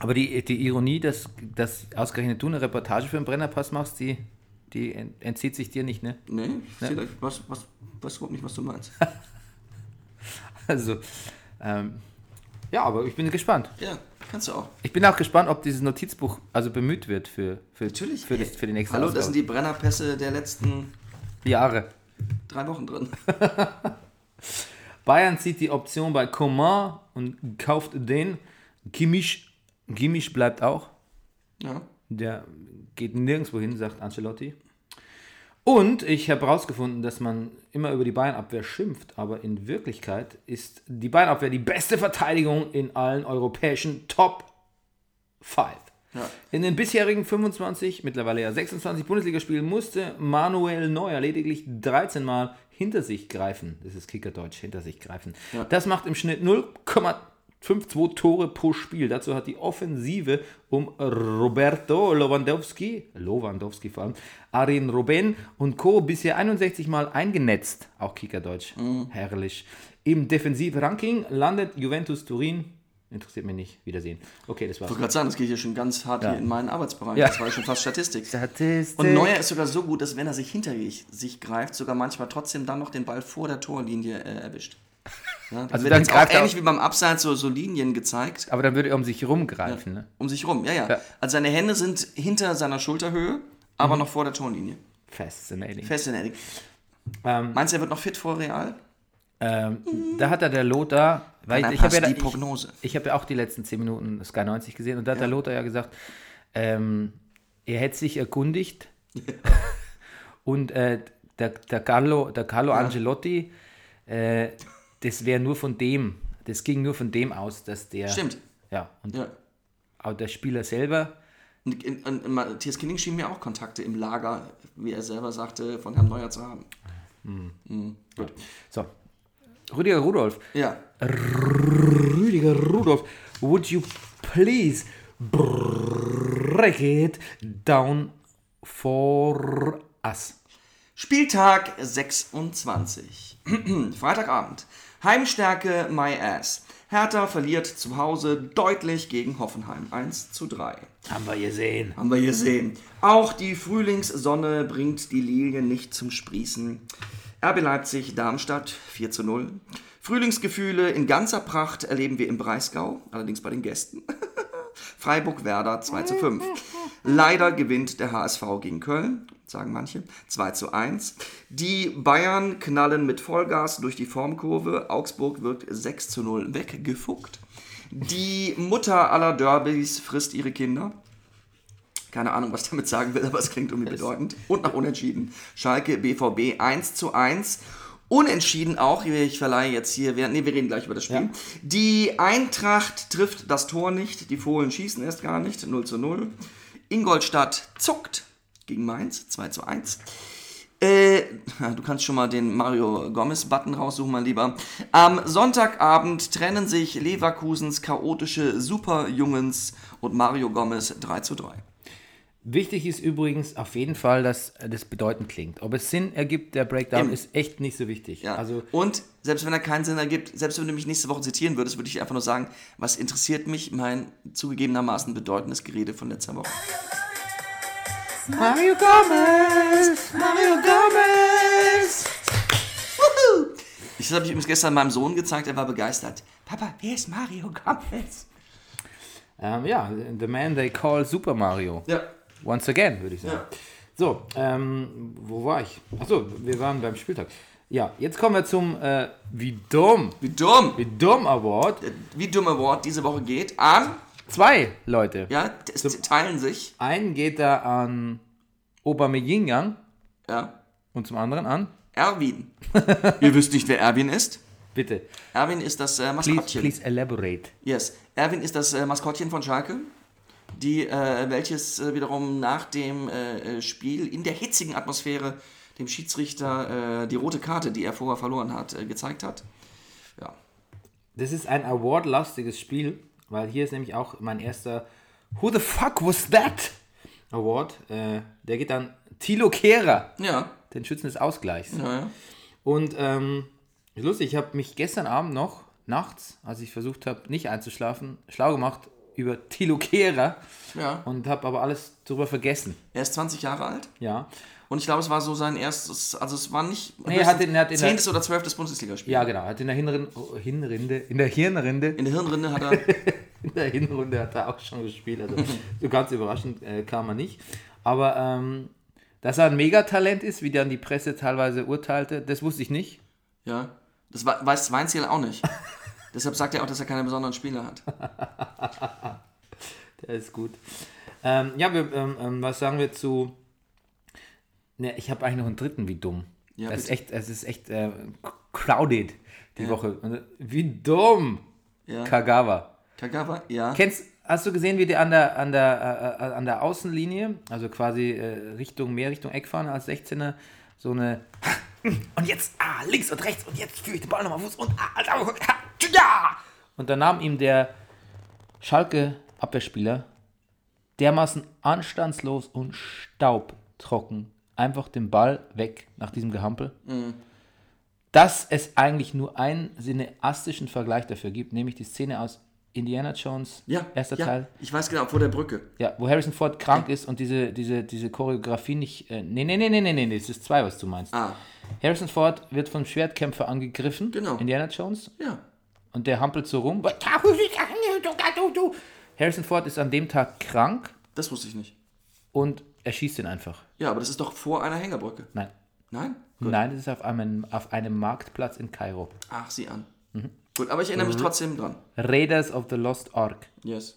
aber die, die Ironie, dass, dass ausgerechnet du eine Reportage für den Brennerpass machst, die, die ent- entzieht sich dir nicht, ne? Nee, ich seh gleich, was, was, weiß überhaupt nicht, was du meinst. Also, ähm, ja, aber ich bin gespannt. Ja, kannst du auch. Ich bin auch gespannt, ob dieses Notizbuch also bemüht wird für, für, Natürlich. für, das, für die nächste Hallo, das Ausgabe. sind die Brennerpässe der letzten Jahre. drei Wochen drin. Bayern zieht die Option bei Coman und kauft den. Kimmich, Kimmich bleibt auch. Ja. Der geht nirgendwo hin, sagt Ancelotti. Und ich habe herausgefunden, dass man immer über die Bayernabwehr schimpft, aber in Wirklichkeit ist die Bayernabwehr die beste Verteidigung in allen europäischen Top 5. Ja. In den bisherigen 25, mittlerweile ja 26 Bundesligaspielen musste Manuel Neuer lediglich 13 Mal hinter sich greifen. Das ist Kickerdeutsch, hinter sich greifen. Das macht im Schnitt 5-2 Tore pro Spiel. Dazu hat die Offensive um Roberto Lewandowski, Lewandowski vor allem, Arin Robben und Co. bisher 61 Mal eingenetzt. Auch Kickerdeutsch. Herrlich. Im Defensivranking landet Juventus Turin. Interessiert mich nicht. Wiedersehen. Okay, das war's. Ich wollte gerade sagen, das geht hier schon ganz hart Ja. hier in meinen Arbeitsbereich. Ja. Das war ja schon fast Statistik. Statistik. Und Neuer ist sogar so gut, dass wenn er sich hinter sich greift, sogar manchmal trotzdem dann noch den Ball vor der Torlinie äh, erwischt. Ja, Also also dann greift er ähnlich wie beim Abseits so, so Linien gezeigt. Aber dann würde er um sich rumgreifen. Ne? Um sich rum, ja, ja, Ja. Also seine Hände sind hinter seiner Schulterhöhe, aber Mhm. noch vor der Torlinie. Fascinating. Fascinating. Ähm, Meinst du, er wird noch fit vor Real? Ähm, da hat er der Lothar, weil ich, ich habe ja, ich, ich habe ja auch die letzten 10 Minuten Sky 90 gesehen und da hat der Lothar ja gesagt, ähm, er hätte sich erkundigt und äh, der, der Carlo, der Carlo Angelotti, äh, das wäre nur von dem, das ging nur von dem aus, dass der. Stimmt. Ja, und Ja. aber der Spieler selber, Und, und, und Matthias Kinning schien mir auch Kontakte im Lager, wie er selber sagte, von Herrn Neuer zu haben. Mhm. Gut. so. Rüdiger Rudolf, Ja. Rüdiger Rudolf, would you please break it down for us? Spieltag 26. Freitagabend. Heimstärke My Ass. Hertha verliert zu Hause deutlich gegen Hoffenheim. 1 zu 3. Haben wir gesehen. Haben wir gesehen. Auch die Frühlingssonne bringt die Lilien nicht zum Sprießen. RB Leipzig, Darmstadt 4 zu 0. Frühlingsgefühle in ganzer Pracht erleben wir im Breisgau, allerdings bei den Gästen. Freiburg Werder 2 zu 5. Leider gewinnt der HSV gegen Köln, sagen manche, 2 zu 1. Die Bayern knallen mit Vollgas durch die Formkurve. Augsburg wird 6 zu 0 weggefuckt. Die Mutter aller Derbys frisst ihre Kinder. Keine Ahnung, was ich damit sagen will, aber es klingt irgendwie bedeutend. Und nach Unentschieden. Schalke BVB 1 zu 1. Unentschieden auch, ich verleihe jetzt hier, wir, nee, wir reden gleich über das Spiel. Die Eintracht trifft das Tor nicht, die Fohlen schießen erst gar nicht, 0 zu 0. Ingolstadt zuckt gegen Mainz, 2 zu 1. Äh, du kannst schon mal den Mario Gomez-Button raussuchen, mein Lieber. Am Sonntagabend trennen sich Leverkusens chaotische Superjungens und Mario Gomez 3 zu 3. Wichtig ist übrigens auf jeden Fall, dass das bedeutend klingt. Ob es Sinn ergibt, der Breakdown, Eben. ist echt nicht so wichtig. Ja. Also, und selbst wenn er keinen Sinn ergibt, selbst wenn du mich nächste Woche zitieren würdest, würde ich einfach nur sagen, was interessiert mich mein zugegebenermaßen bedeutendes Gerede von letzter Woche. Mario Gomez! Mario Gomez! Ich das habe ich übrigens gestern meinem Sohn gezeigt, er war begeistert. Papa, wer ist Mario Gomez? Ähm, ja, the man they call Super Mario. Ja. Once again, würde ich sagen. Ja. So, ähm, wo war ich? Achso, wir waren beim Spieltag. Ja, jetzt kommen wir zum äh, Wie dumm. Wie dumm. Wie dumm Award. Wie dumm Award diese Woche geht an, Zwei Leute. ja, es teilen sich, Einen geht da an Aubameyang ja, und zum anderen an, Erwin. Ihr wisst nicht, wer Erwin ist? bitte, Erwin ist das äh, please, Maskottchen. please elaborate. Yes. Erwin ist das äh, Maskottchen von Schalke, die, äh, welches äh, wiederum nach dem äh, äh, Spiel in der hitzigen Atmosphäre dem Schiedsrichter äh, die rote Karte, die er vorher verloren hat, äh, gezeigt hat. Ja. Das ist ein Award-lastiges Spiel, weil hier ist nämlich auch mein erster Who the fuck was that? Award. Der geht an Thilo Kehrer, Ja. den Schützen des Ausgleichs. Ja, ja. Und ähm, ist lustig, ich habe mich gestern Abend noch, nachts, als ich versucht habe, nicht einzuschlafen, schlau gemacht über Thilo Kehrer ja. und habe aber alles darüber vergessen. Er ist 20 Jahre alt Ja. und ich glaube, es war so sein erstes, also es war nicht Nee, er hat in- er hat in der- zehntes oder zwölftes Bundesligaspiel. Ja, genau. Er Hat in der Hinrinde, Hinrinde, in der Hirnrinde, In der Hirnrinde hat er, in der Hinrunde hat er auch schon gespielt. Also so ganz überraschend äh, kam er nicht. Aber ähm, dass er ein Megatalent ist, wie dann die Presse teilweise urteilte, das wusste ich nicht. ja, das weiß Weinziel auch nicht. Deshalb sagt er auch, dass er keine besonderen Spiele hat. Der ist gut. Ähm, ja, wir, ähm, ähm, was sagen wir zu. Ne, ich habe eigentlich noch einen dritten, wie dumm. Ja, das ist echt, es ist echt äh, crowded die Woche. Und, Wie dumm! Ja. Kagawa. Kagawa, ja. Kennst, hast du gesehen, wie die an der, an der, äh, äh, an der Außenlinie, also quasi äh, Richtung, mehr Richtung Eckfahne als 16er, so eine. Und jetzt, ah, links und rechts und jetzt führe ich den Ball nochmal Fuß und ah, Alter, ja! Und dann nahm ihm der Schalke-Abwehrspieler dermaßen anstandslos und staubtrocken einfach den Ball weg nach diesem Gehampel, dass es eigentlich nur einen cineastischen Vergleich dafür gibt, nämlich die Szene aus Indiana Jones, Ja, erster ja, Teil, Ich weiß genau, vor der Brücke. ja, wo Harrison Ford krank ist und diese, diese, diese Choreografie nicht. Äh, nee, nee, nee, nee, nee, nee, das ist zwei, was du meinst. Ah, Harrison Ford wird vom Schwertkämpfer angegriffen, Genau. Indiana Jones, ja. und der hampelt so rum. Harrison Ford ist an dem Tag krank Das wusste ich nicht. und er schießt ihn einfach. Ja, aber das ist doch vor einer Hängerbrücke. Nein. Nein? Gut. Nein, das ist auf einem, auf einem Marktplatz in Kairo. Ach, sieh an. Mhm. Gut, aber ich erinnere mich trotzdem dran. Raiders of the Lost Ark. Yes.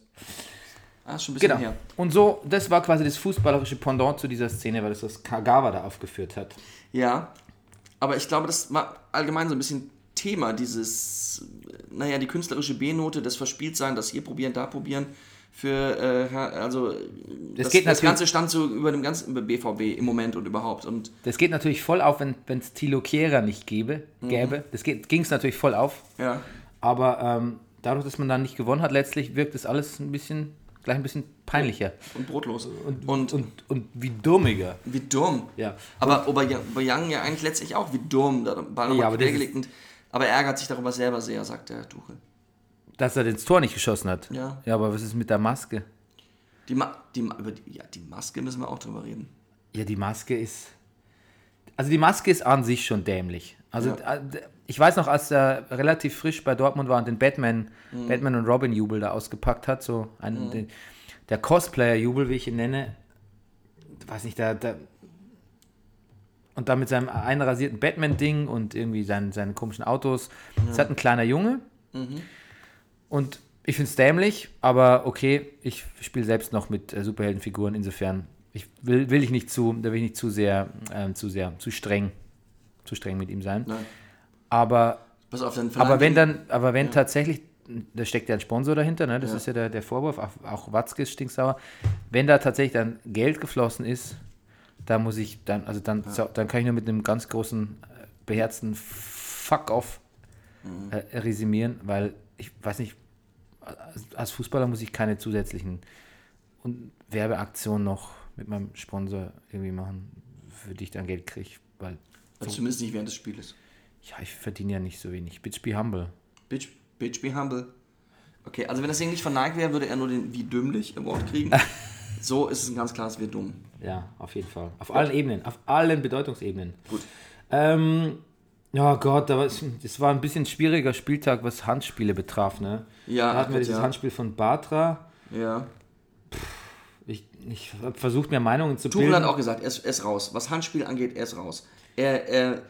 Ah, schon ein bisschen Genau. her. Und so, das war quasi das fußballerische Pendant zu dieser Szene, weil das was Kagawa da aufgeführt hat. Ja, aber ich glaube, das war allgemein so ein bisschen Thema, dieses, naja, die künstlerische B-Note, das Verspieltsein, das hier probieren, da probieren. Für, äh, also, das, geht das natürlich- Ganze stand so über dem ganzen BVB im Moment und überhaupt. Und Das geht natürlich voll auf, wenn es Tilo Kehrer nicht gäbe. Mhm. gäbe. Das ging es natürlich voll auf. ja, Aber ähm, dadurch, dass man dann nicht gewonnen hat, letztlich wirkt das alles ein bisschen, gleich ein bisschen peinlicher. und brotlos. Und, Und, und, und wie dummiger. wie dumm. Ja. Aber Aubameyang ja eigentlich letztlich auch wie dumm. Da Ball Ja, aber das aber er ärgert sich darüber selber sehr, sagt der Tuchel. Dass er das Tor nicht geschossen hat. Ja. Ja, aber was ist mit der Maske? Die, Ma die, über die, ja, die Maske müssen wir auch drüber reden. Ja, die Maske ist. Also die Maske ist an sich schon dämlich. Also Ja. äh, ich weiß noch, als er relativ frisch bei Dortmund war und den Batman, Mhm. Batman und Robin Jubel da ausgepackt hat, so ein, den, der Cosplayer Jubel, wie ich ihn nenne, weiß nicht, da, da und da mit seinem einrasierten Batman-Ding und irgendwie seinen, seinen komischen Autos. Das hat ein kleiner Junge. Mhm. Und ich finde es dämlich, aber okay, ich spiele selbst noch mit äh, Superheldenfiguren, insofern ich will, will ich nicht zu, da will ich nicht zu sehr, ähm, zu sehr, zu streng, zu streng mit ihm sein. Nein. Aber, Pass auf, dann aber wenn dann, aber wenn tatsächlich, da steckt ja ein Sponsor dahinter, ne? das Ja. ist ja der, der Vorwurf, auch, auch Watzke ist stinksauer. Wenn da tatsächlich dann Geld geflossen ist, da muss ich dann, also dann, so, dann kann ich nur mit einem ganz großen, äh, beherzten Fuck off Mhm. äh, resümieren, weil ich weiß nicht, als, Fußballer muss ich keine zusätzlichen und Werbeaktionen noch mit meinem Sponsor irgendwie machen, für die ich dann Geld kriege, weil die, zumindest nicht während des Spieles. ja, ich verdiene ja nicht so wenig. Bitch be humble. Bitch, bitch be humble. Okay, also wenn das Ding nicht verneigt wäre, würde er nur den wie dümmlich Award kriegen. so ist es ein ganz klares Wir dumm. Ja, auf jeden Fall. Auf allen Ebenen, auf allen Bedeutungsebenen. Gut. Ähm, ja Gott, aber es, es war ein bisschen schwieriger Spieltag, was Handspiele betraf, ne? Ja, da hatten wir Gott, dieses ja. Handspiel von Batra. Ja. Ich, ich habe versucht, mir Meinungen zu Tuchel bilden. hat auch gesagt, er ist, er ist raus. Was Handspiel angeht, er ist raus. Er, er,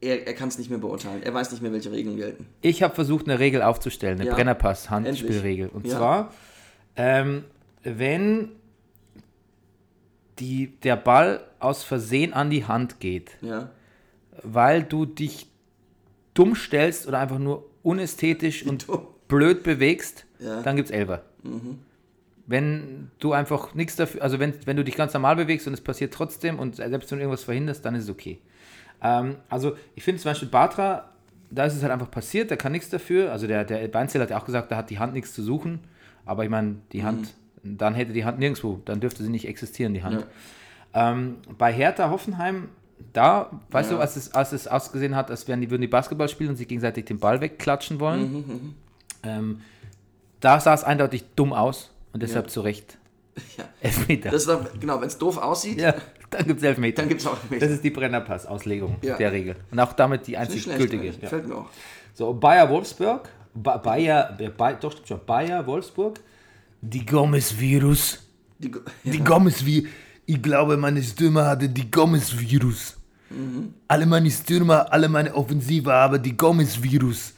er, er kann es nicht mehr beurteilen. Er weiß nicht mehr, welche Regeln gelten. Ich habe versucht, eine Regel aufzustellen, eine Ja. Brennerpass-Handspielregel. Und Ja. zwar, ähm, wenn die, der Ball aus Versehen an die Hand geht, Ja. Weil du dich dumm stellst oder einfach nur unästhetisch und blöd bewegst, Ja. dann gibt's Elfer. Wenn du einfach nichts dafür, also wenn, wenn du dich ganz normal bewegst und es passiert trotzdem und selbst wenn du irgendwas verhinderst, dann ist es okay. Ähm, also ich finde zum Beispiel Batra, da ist es halt einfach passiert, der kann nichts dafür. Also der, der Beinzel hat ja auch gesagt, da hat die Hand nichts zu suchen. Aber ich meine, die Hand, dann hätte die Hand nirgendwo, dann dürfte sie nicht existieren, die Hand. Ähm, bei Hertha Hoffenheim, da, weißt Ja. du, als es, als es ausgesehen hat, als wären die, würden die Basketball spielen und sich gegenseitig den Ball wegklatschen wollen, Mhm, ähm, da sah es eindeutig dumm aus und deshalb zu Recht ja. Elfmeter. Das doch, genau, wenn es doof aussieht, ja, dann gibt es Elfmeter. dann gibt es auch das Elfmeter. ist die Brennerpass-Auslegung Ja. der Regel. Und auch damit die einzig schlecht, gültige. eigentlich. Ja. Gefällt mir auch. So, Bayer Wolfsburg, ba Bayer, äh, Bay, doch stimmt schon, Bayer Wolfsburg, die Gomez-Virus. Die, Go- Die Gomez-Virus. Ich glaube, meine Stürmer hatte die Gomez-Virus. Alle meine Stürmer, alle meine Offensive haben die Gomez-Virus.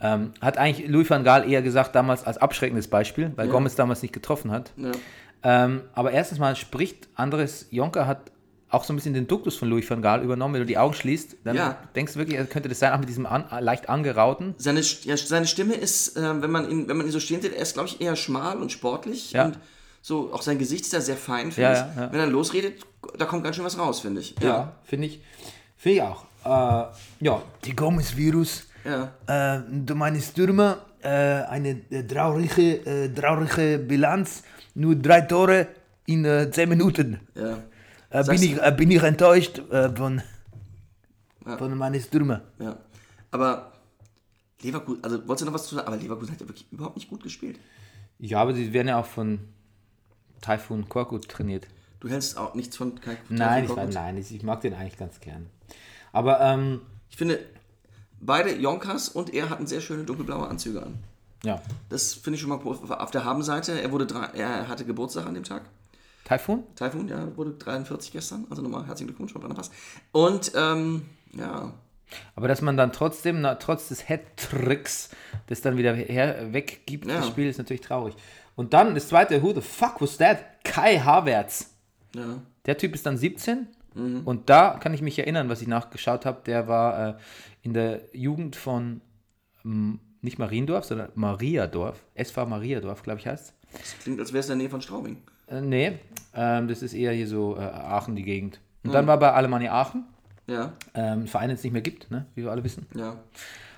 Ähm, hat eigentlich Louis van Gaal eher gesagt damals als abschreckendes Beispiel, weil Ja. Gomez damals nicht getroffen hat. ja. Ähm, aber erstens mal spricht Andres Jonker hat auch so ein bisschen den Duktus von Louis van Gaal übernommen. Wenn du die Augen schließt, dann Ja. denkst du wirklich, er könnte das sein, auch mit diesem an, leicht angerauten. Seine, ja, seine Stimme ist, äh, wenn, man ihn, wenn man ihn so stehen sieht, er ist, glaube ich, eher schmal und sportlich. Ja. Und so, auch sein Gesicht ist ja sehr fein, finde Ja, ich. ja. Wenn er losredet, da kommt ganz schön was raus, finde ich. Ja, finde ich, finde ich auch. Äh, ja, Die Gomez-Virus. Ja. Äh, meine Stürmer, äh, eine äh, traurige, äh, traurige Bilanz. Nur drei Tore in äh, zehn Minuten. Ja. Äh, bin, ich, bin ich enttäuscht von, von meinen Stürmer. Ja. Aber Leverkusen, also wolltest du noch was zu sagen? Aber Leverkusen hat ja wirklich überhaupt nicht gut gespielt. Ja, aber sie werden ja auch von Taifun Korkut trainiert. Du hältst auch nichts von Kai Nein, ich, Korkut? nein ich, ich mag den eigentlich ganz gern. Aber ähm, Ich finde, beide Jonkas und er hatten sehr schöne dunkelblaue Anzüge an. ja, Das finde ich schon mal auf der Habenseite. Er, wurde drei, er hatte Geburtstag an dem Tag. Taifun? Taifun, ja, wurde 43 gestern. Also nochmal herzlichen Glückwunsch, Frau Pass. Und, ähm, ja, Aber dass man dann trotzdem, na, trotz des Hattricks, das dann wieder her, weggibt, Ja. das Spiel ist natürlich traurig. Und dann das zweite, who the fuck was that? Kai Havertz. ja. Der Typ ist dann 17 Mhm. und da kann ich mich erinnern, was ich nachgeschaut habe, der war äh, in der Jugend von ähm, nicht Mariendorf, sondern Mariadorf, SV Mariadorf, glaube ich heißt Das klingt, als wäre es in der Nähe von Straubing. äh, Nee, ähm, das ist eher hier so äh, Aachen, die Gegend. Und Mhm. dann war bei Alemannia Aachen, Ja, ähm, ein Verein, den es nicht mehr gibt, ne, wie wir alle wissen. ja.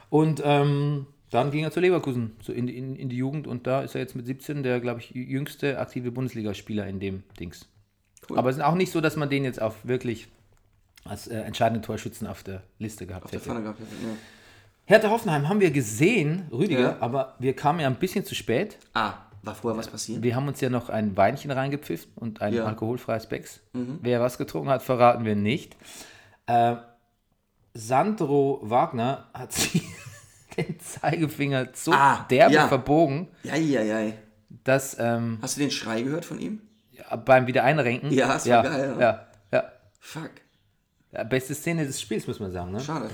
Und ähm, dann ging er zu Leverkusen, so in, in, in die Jugend und da ist er jetzt mit 17 der, glaube ich, jüngste aktive Bundesligaspieler in dem Dings. Cool. Aber es ist auch nicht so, dass man den jetzt auf wirklich als äh, entscheidenden Torschützen auf der Liste gehabt Auf der hätte. Pfanne gehabt. Ja. Hertha Hoffenheim haben wir gesehen, Rüdiger, Ja. aber wir kamen ja ein bisschen zu spät. Ah, war vorher was passiert? Wir haben uns ja noch ein Weinchen reingepfiffen und ein Ja. Mhm. alkoholfreies Becks. Wer was getrunken hat, verraten wir nicht. Äh, Sandro Wagner hat sich den Zeigefinger so Ah, derbe ja. verbogen, Ja, ja, ja. dass ähm, Hast du den Schrei gehört von ihm? beim Wiedereinrenken. Ja, das war ja, geil, ja. Ja, ja. Fuck. Ja, Beste Szene des Spiels, muss man sagen. Ne? Schade.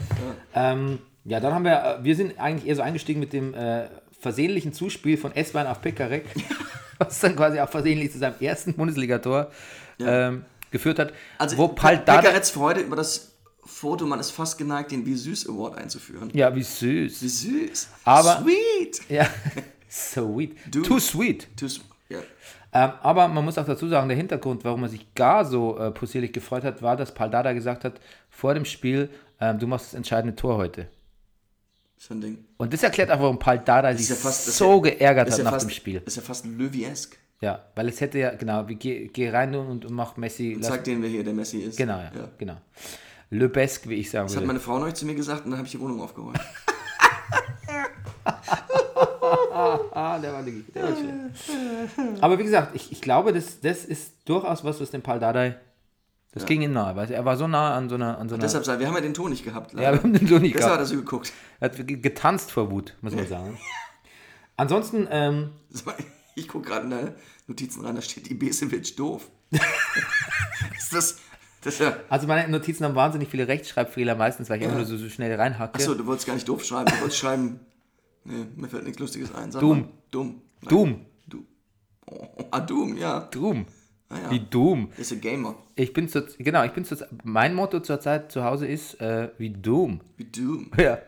Ja. Ähm, ja, dann haben wir, äh, wir sind eigentlich eher so eingestiegen mit dem äh, versehentlichen Zuspiel von Eswein auf Pekarek, was dann quasi auch versehentlich zu seinem ersten Bundesligator ähm, geführt hat. Also, wo Pe- Pekaretz Freude über das Foto, man ist fast geneigt, den Wie Süß Award einzuführen. ja, wie süß. Wie süß. Aber- Sweet. Ja, sweet. Dude. Too sweet. Too s- Ja. Ähm, aber man muss auch dazu sagen, der Hintergrund, warum er sich gar so äh, possierlich gefreut hat, war, dass Paldada gesagt hat, vor dem Spiel, ähm, du machst das entscheidende Tor heute. So ein Ding. Und das erklärt auch, warum Paldada sich ja fast- so ja- geärgert Ist hat ja nach fast, dem Spiel. Ist ja fast Löwiesk. Ja, weil es hätte ja, genau, wie, geh, geh rein und, und mach Messi. lass- Zeig den, wer hier der Messi ist. Genau, ja. genau. Lebesque, wie ich sagen Das hat würde. meine Frau neulich zu mir gesagt und dann habe ich die Wohnung aufgeräumt. Ah, der war, der war schlecht. Aber wie gesagt, ich, ich glaube, das, das ist durchaus was, was dem Pal Dardai, das ging ihm nahe. Weißt du? Er war so nah an so einer... An so einer Deshalb, sei- wir haben ja den Ton nicht gehabt. ja, wir haben den so nicht Deshalb hat gehabt. er so geguckt. Er hat ge- getanzt vor Wut, muss man sagen. Ansonsten, ähm, Das Ich gucke gerade in deine Notizen rein, da steht Ibisevic doof. ist das, das ja, also meine Notizen haben wahnsinnig viele Rechtschreibfehler, meistens, weil ich immer nur so, so schnell reinhacke. achso, du wolltest gar nicht doof schreiben, du wolltest schreiben, nee, mir fällt nichts Lustiges ein. Sag Dumm. mal. Dumm. Nein. Doom. Du. Oh, ah, Doom, ja. Doom. Ah, ja. Wie Doom. Ist ein Gamer. Ich bin zu, genau, ich bin zu, mein Motto zurzeit zu Hause ist äh, wie Doom. Wie Doom. Ja.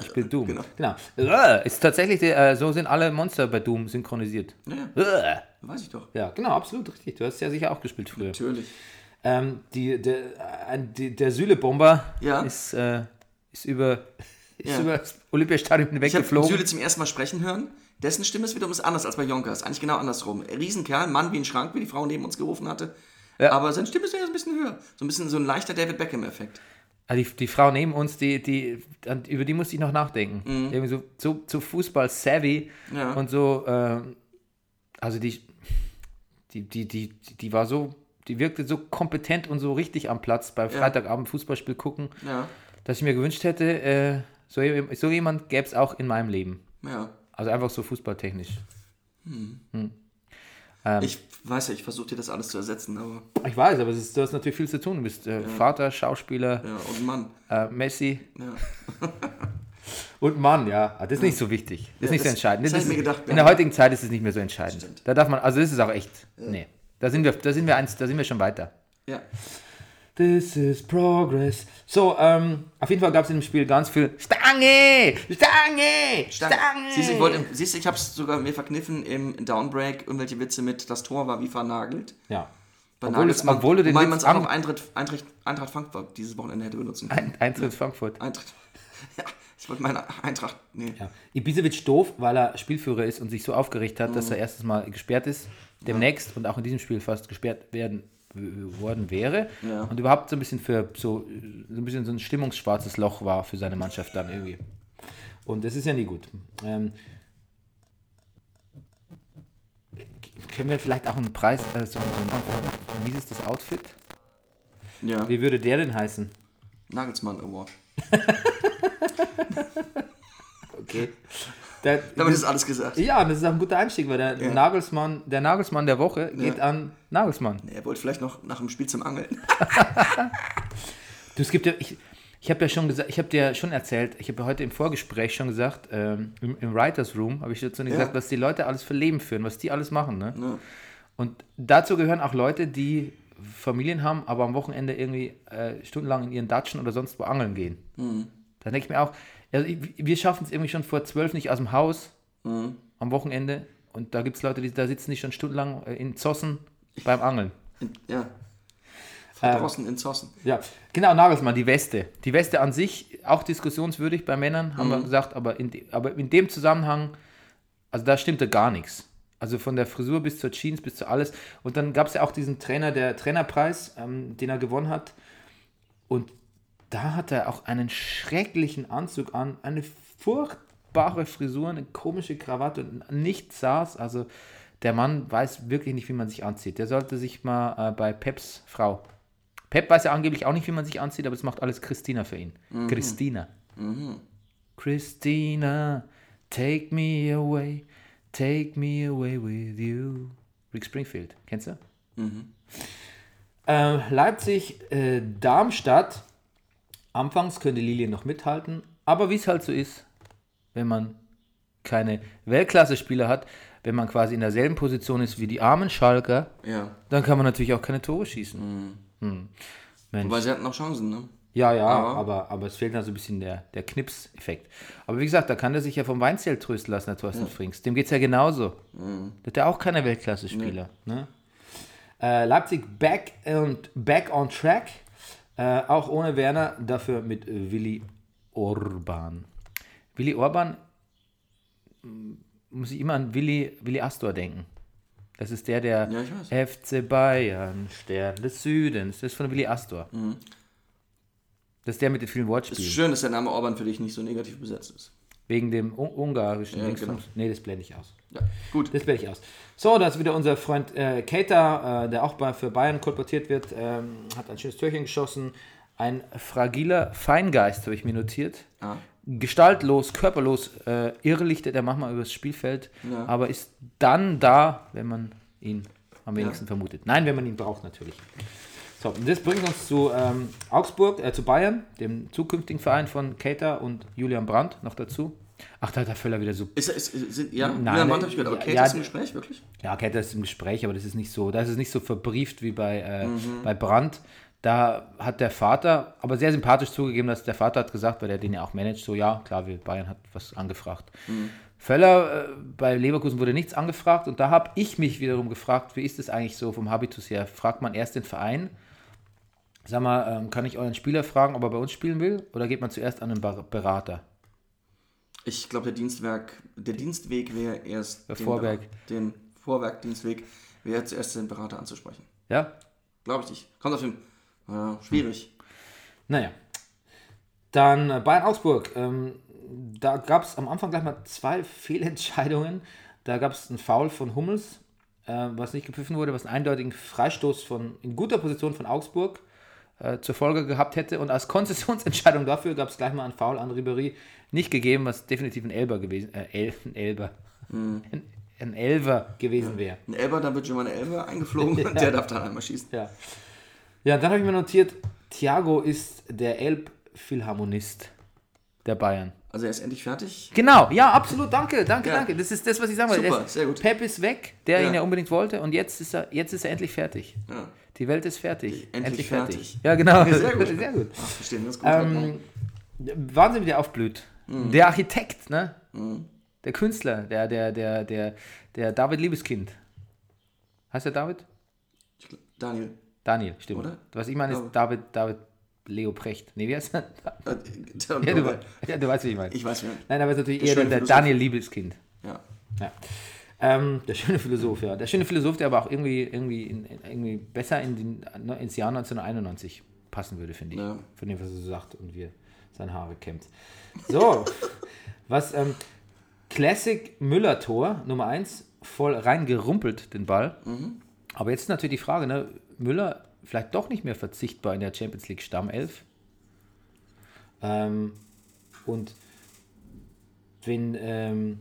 Ich bin Doom. Genau. Genau. Äh, Ist tatsächlich, äh, so sind alle Monster bei Doom synchronisiert. Ja, Äh. weiß ich doch. Ja, genau, absolut richtig. Du hast ja sicher auch gespielt früher. Natürlich. Ähm, die, der, ein- die, der Süle-Bomber Ja. ist, äh, ist über, ist Ja. über das Olympiastadion Ich habe hinweggeflogen. Süle zum ersten Mal sprechen hören. Dessen Stimme ist wiederum ist anders als bei Jonkers. Eigentlich genau andersrum. Riesenkerl, Mann wie ein Schrank, wie die Frau neben uns gerufen hatte. Ja. Aber seine Stimme ist ja ein bisschen höher. So ein bisschen so ein leichter David Beckham-Effekt. Ah, die, die Frau neben uns, die, die, über die musste ich noch nachdenken. Irgendwie so, so, so Fußball-savvy Mhm. Ja. und so, ähm, also die, die, die, die, die war so, die wirkte so kompetent und so richtig am Platz bei Freitagabend Fußballspiel gucken, Ja, dass ich mir gewünscht hätte, äh, so, so jemand gäbe es auch in meinem Leben. ja. Also einfach so fußballtechnisch. Ich weiß ja, ich versuche dir das alles zu ersetzen, aber Ich weiß, aber es ist, du hast natürlich viel zu tun. Du bist äh, Vater, Schauspieler, ja, und Mann. äh, Messi Ja. und Mann, ja. Ah, Das ist nicht so wichtig. Das ist nicht so das- entscheidend. das Das ist, gedacht, in der ja. heutigen Zeit ist es nicht mehr so entscheidend. Da darf man, also das ist auch echt, nee. Da sind wir, da sind wir eins, da sind wir schon weiter. Ja. This is progress. So, ähm, auf jeden Fall gab es in dem Spiel ganz viel Stange! Stange! Stange! Siehst du, ich, wollte- siehst du, ich habe es sogar mir verkniffen im Downbreak, irgendwelche Witze mit, das Tor war wie vernagelt. Ja. Bei Obwohl, es, obwohl du den wobei man es auch auf Eintritt, Eintritt, Eintracht Frankfurt dieses Wochenende hätte benutzen können. ein, Eintritt Frankfurt. Eintritt. Ja, ich wollte meine Eintracht. Nee. Ja. Ibisevic doof, weil er Spielführer ist und sich so aufgeregt hat, dass er erstes Mal gesperrt ist, demnächst und auch in diesem Spiel fast gesperrt werden worden wäre Ja. und überhaupt so ein bisschen für so, so ein bisschen so ein stimmungsschwarzes Loch war für seine Mannschaft dann irgendwie. Und das ist ja nie gut. Ähm, können wir vielleicht auch einen Preis, äh, so, ein, wie ist das Outfit? Ja. Wie würde der denn heißen? Nagelsmann Award. Okay. Der, Damit ist alles gesagt. Ja, das ist auch ein guter Einstieg, weil der Ja. Nagelsmann, der Nagelsmann der Woche geht an Nagelsmann. Er wollte vielleicht noch nach dem Spiel zum Angeln. Du, es gibt ja, ich, ich habe ja schon gesagt, ich habe dir ja schon erzählt, ich habe ja heute im Vorgespräch schon gesagt, ähm, im, im Writers Room habe ich dazu gesagt, was die Leute alles für Leben führen, was die alles machen. Ne? Ja. Und dazu gehören auch Leute, die Familien haben, aber am Wochenende irgendwie äh, stundenlang in ihren Datschen oder sonst wo angeln gehen. Da denke ich mir auch, also ich, wir schaffen es irgendwie schon vor zwölf nicht aus dem Haus am Wochenende. Und da gibt es Leute, die da sitzen, die schon stundenlang äh, in Zossen beim Angeln. Ja. Ähm. Draußen in Zossen. Ja, genau, Nagelsmann, die Weste. Die Weste an sich, auch diskussionswürdig bei Männern, haben wir gesagt, aber in, aber in dem Zusammenhang, also da stimmte gar nichts. Also von der Frisur bis zur Jeans, bis zu alles. Und dann gab es ja auch diesen Trainer, der Trainerpreis, ähm, den er gewonnen hat. Und da hat er auch einen schrecklichen Anzug an, eine furchtbare Frisur, eine komische Krawatte und nichts saß. Also der Mann weiß wirklich nicht, wie man sich anzieht. Der sollte sich mal äh, bei Peps Frau. Pep weiß ja angeblich auch nicht, wie man sich anzieht, aber es macht alles Christina für ihn. Christina. Christina, take me away, take me away with you. Rick Springfield, kennst du? Äh, Leipzig, äh, Darmstadt. Anfangs könnte Lilien noch mithalten, aber wie es halt so ist, wenn man keine Weltklasse-Spieler hat, wenn man quasi in derselben Position ist wie die armen Schalker, Ja. dann kann man natürlich auch keine Tore schießen. Hm. Mensch. Wobei sie hatten noch Chancen, ne? Ja, ja, Aber- aber, aber es fehlt da so ein bisschen der, der Knips-Effekt. Aber wie gesagt, da kann der sich ja vom Weinzelt trösten lassen, der Thorsten Frings. Dem geht es ja genauso. Der hat ja auch keine Weltklasse-Spieler. Ne? Äh, Leipzig back, und back on track. Äh, auch ohne Werner, dafür mit Willi Orban. Willi Orban mm, muss ich immer an Willi, Willi Astor denken. Das ist der, der Ja. FC Bayern, Stern des Südens. Das ist von Willi Astor. Das ist der mit den vielen Es ist Wortspielen. schön, dass der Name Orban für dich nicht so negativ besetzt ist. Wegen dem Un ungarischen Ja, genau. Nee, das blende ich aus. Ja, gut. Das blende ich aus. So, da ist wieder unser Freund äh, Keita, äh, der auch bei, für Bayern kolportiert wird. Ähm, hat ein schönes Türchen geschossen. Ein fragiler Feingeist, habe ich mir notiert. Ah. Gestaltlos, körperlos, äh, irrlichtet er manchmal übers Spielfeld, Ja. aber ist dann da, wenn man ihn am wenigsten vermutet. Nein, wenn man ihn braucht natürlich. So, und das bringt uns zu ähm, Augsburg, äh, zu Bayern, dem zukünftigen Verein von Keita und Julian Brandt noch dazu. Ach, da hat der Völler wieder so Ist, ist, sind, ja, Nein, äh, habe ich gehört, aber ja, Kate ja, ist im Gespräch, wirklich? Ja, Kette ist im Gespräch, aber das ist nicht so, das ist nicht so verbrieft wie bei, äh, Mhm. bei Brandt. Da hat der Vater, aber sehr sympathisch zugegeben, dass der Vater hat gesagt, weil der den ja auch managt, so ja, klar, wir Bayern hat was angefragt. Mhm. Völler, äh, bei Leverkusen wurde nichts angefragt und da habe ich mich wiederum gefragt, wie ist es eigentlich so vom Habitus her? Fragt man erst den Verein, sag mal, ähm, kann ich euren Spieler fragen, ob er bei uns spielen will oder geht man zuerst an einen Berater? Ich glaube, der Dienstwerk, der Dienstweg wäre erst Der den Vorwerk. Den Vorwerk-Dienstweg wäre zuerst den Berater anzusprechen. Ja? Glaube ich nicht. Kommt auf den. Ja, schwierig. Naja. Dann äh, Bayern Augsburg. Ähm, da gab es am Anfang gleich mal zwei Fehlentscheidungen. Da gab es einen Foul von Hummels, äh, was nicht gepfiffen wurde, was einen eindeutigen Freistoß von in guter Position von Augsburg äh, zur Folge gehabt hätte. Und als Konzessionsentscheidung dafür gab es gleich mal einen Foul an Ribéry nicht gegeben, was definitiv ein Elber gewesen, äh, El, ein Elber, ein, ein Elver gewesen wäre. Ein Elber, dann wird schon mal eine Elber eingeflogen und der darf dann einmal schießen. Ja. Ja, dann habe ich mir notiert, Thiago ist der Elbphilharmonist der Bayern. Also er ist endlich fertig. Genau, ja, absolut, danke, danke, Ja. danke. Das ist das, was ich sagen wollte. Super, Er sehr gut. Pep ist weg, der Ja. ihn ja unbedingt wollte und jetzt ist er, jetzt ist er endlich fertig. Ja. Die Welt ist fertig. Endlich fertig. Ja, genau. Sehr gut. Sehr gut. Ach, verstehen, das ist gut. Ähm, Wahnsinn, wie der aufblüht. Mhm. Der Architekt, ne? Der Künstler, der, der, der, der, der David Liebeskind. Heißt der David? Glaub, Daniel. Daniel, stimmt. Oder? Was ich meine ist. David, David Leo Precht. Nee, wie heißt er? Ja, du, ja, du weißt, wie ich meine. Ich weiß, wer. Nein, aber es ist natürlich Der eher der, der. Daniel Liebeskind. Ja. Ja. Ähm, der schöne Philosoph, ja. Der schöne Philosoph, der aber auch irgendwie, irgendwie, in, irgendwie besser in den, ins Jahr 1991 passen würde, finde ich. Ja. Von dem, was er so sagt und wie er seine Haare kämmt. So, was, ähm, Classic Müller-Tor, Nummer 1, voll reingerumpelt, den Ball. Mhm. Aber jetzt ist natürlich die Frage, ne? Müller vielleicht doch nicht mehr verzichtbar in der Champions League Stammelf. Ähm, und wenn, ähm,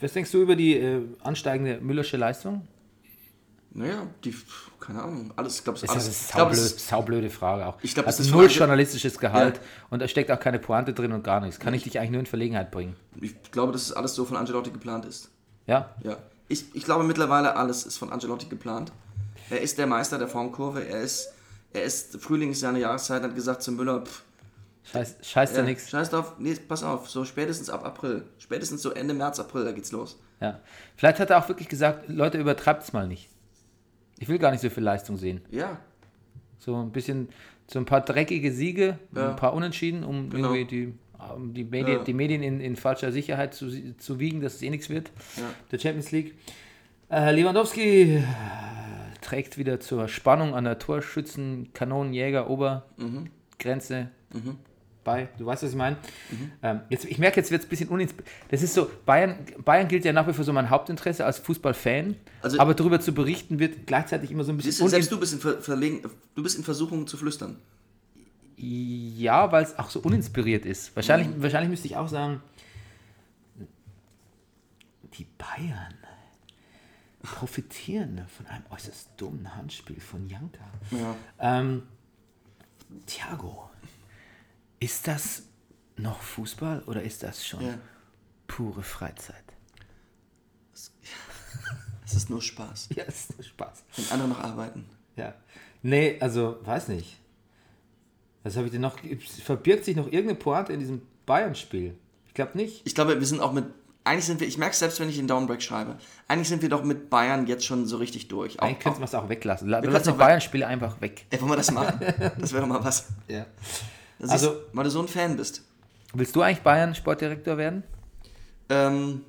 was denkst du über die äh, ansteigende Müllersche Leistung? Naja, die, keine Ahnung, alles, ich glaube, es Das alles. ist ich eine glaub, saublöd, ist- saublöde Frage auch. Ich glaub, Hat es ist null journalistisches Gehalt Ja. und da steckt auch keine Pointe drin und gar nichts. Kann ich dich eigentlich nur in Verlegenheit bringen? ich glaube, dass es alles so von Angelotti geplant ist. Ja? Ja. Ich, ich glaube mittlerweile, alles ist von Angelotti geplant. Er ist der Meister der Formkurve. Er ist, er ist Frühling ist seine Jahreszeit, hat gesagt zu Müller, pff, Scheiß, scheiß da ja, nichts. scheiß drauf, nee, pass auf, so spätestens ab April. Spätestens so Ende März, April, da geht's los. Ja. Vielleicht hat er auch wirklich gesagt, Leute, übertreibt es mal nicht. Ich will gar nicht so viel Leistung sehen. Ja, So ein bisschen, so ein paar dreckige Siege, Ja. ein paar Unentschieden, um Genau. irgendwie die, um die, Medien, Ja. die Medien in, in falscher Sicherheit zu, zu wiegen, dass es eh nichts wird. Ja. Der Champions League. Äh, Lewandowski äh, trägt wieder zur Spannung an der Torschützen, Kanonenjäger, Obergrenze bei. Du weißt, was ich meine? Ähm, jetzt, ich merke, jetzt wird es ein bisschen uninspiriert. Das ist so, Bayern, Bayern gilt ja nach wie vor so mein Hauptinteresse als Fußballfan, Also- aber darüber zu berichten wird gleichzeitig immer so ein bisschen du, selbst du bist in Ver Verlegen, du bist in Versuchung zu flüstern. Ja, weil es auch so uninspiriert ist. Wahrscheinlich, Mhm. wahrscheinlich müsste ich auch sagen, die Bayern profitieren von einem äußerst dummen Handspiel von Janka. Ja. Ähm, Thiago, ist das noch Fußball oder ist das schon Ja. pure Freizeit? Es ist nur Spaß. Ja, ist nur Spaß. Wenn andere noch arbeiten. Ja. Nee, also, weiß nicht. Was habe ich denn noch? Verbirgt sich noch irgendeine Pointe in diesem Bayern-Spiel? Ich glaube nicht. Ich glaube, wir sind auch mit. Eigentlich sind wir, ich merke es selbst, wenn ich den Downbreak schreibe. Eigentlich sind wir doch mit Bayern jetzt schon so richtig durch. Auch, Eigentlich könnten wir es auch weglassen. La- Wir lassen die Bayern-Spiele einfach weg. Ey, wollen wir das machen? Das wäre doch mal was. Ja. Das Also- ist, weil du so ein Fan bist. Willst du eigentlich Bayern-Sportdirektor werden? Ähm,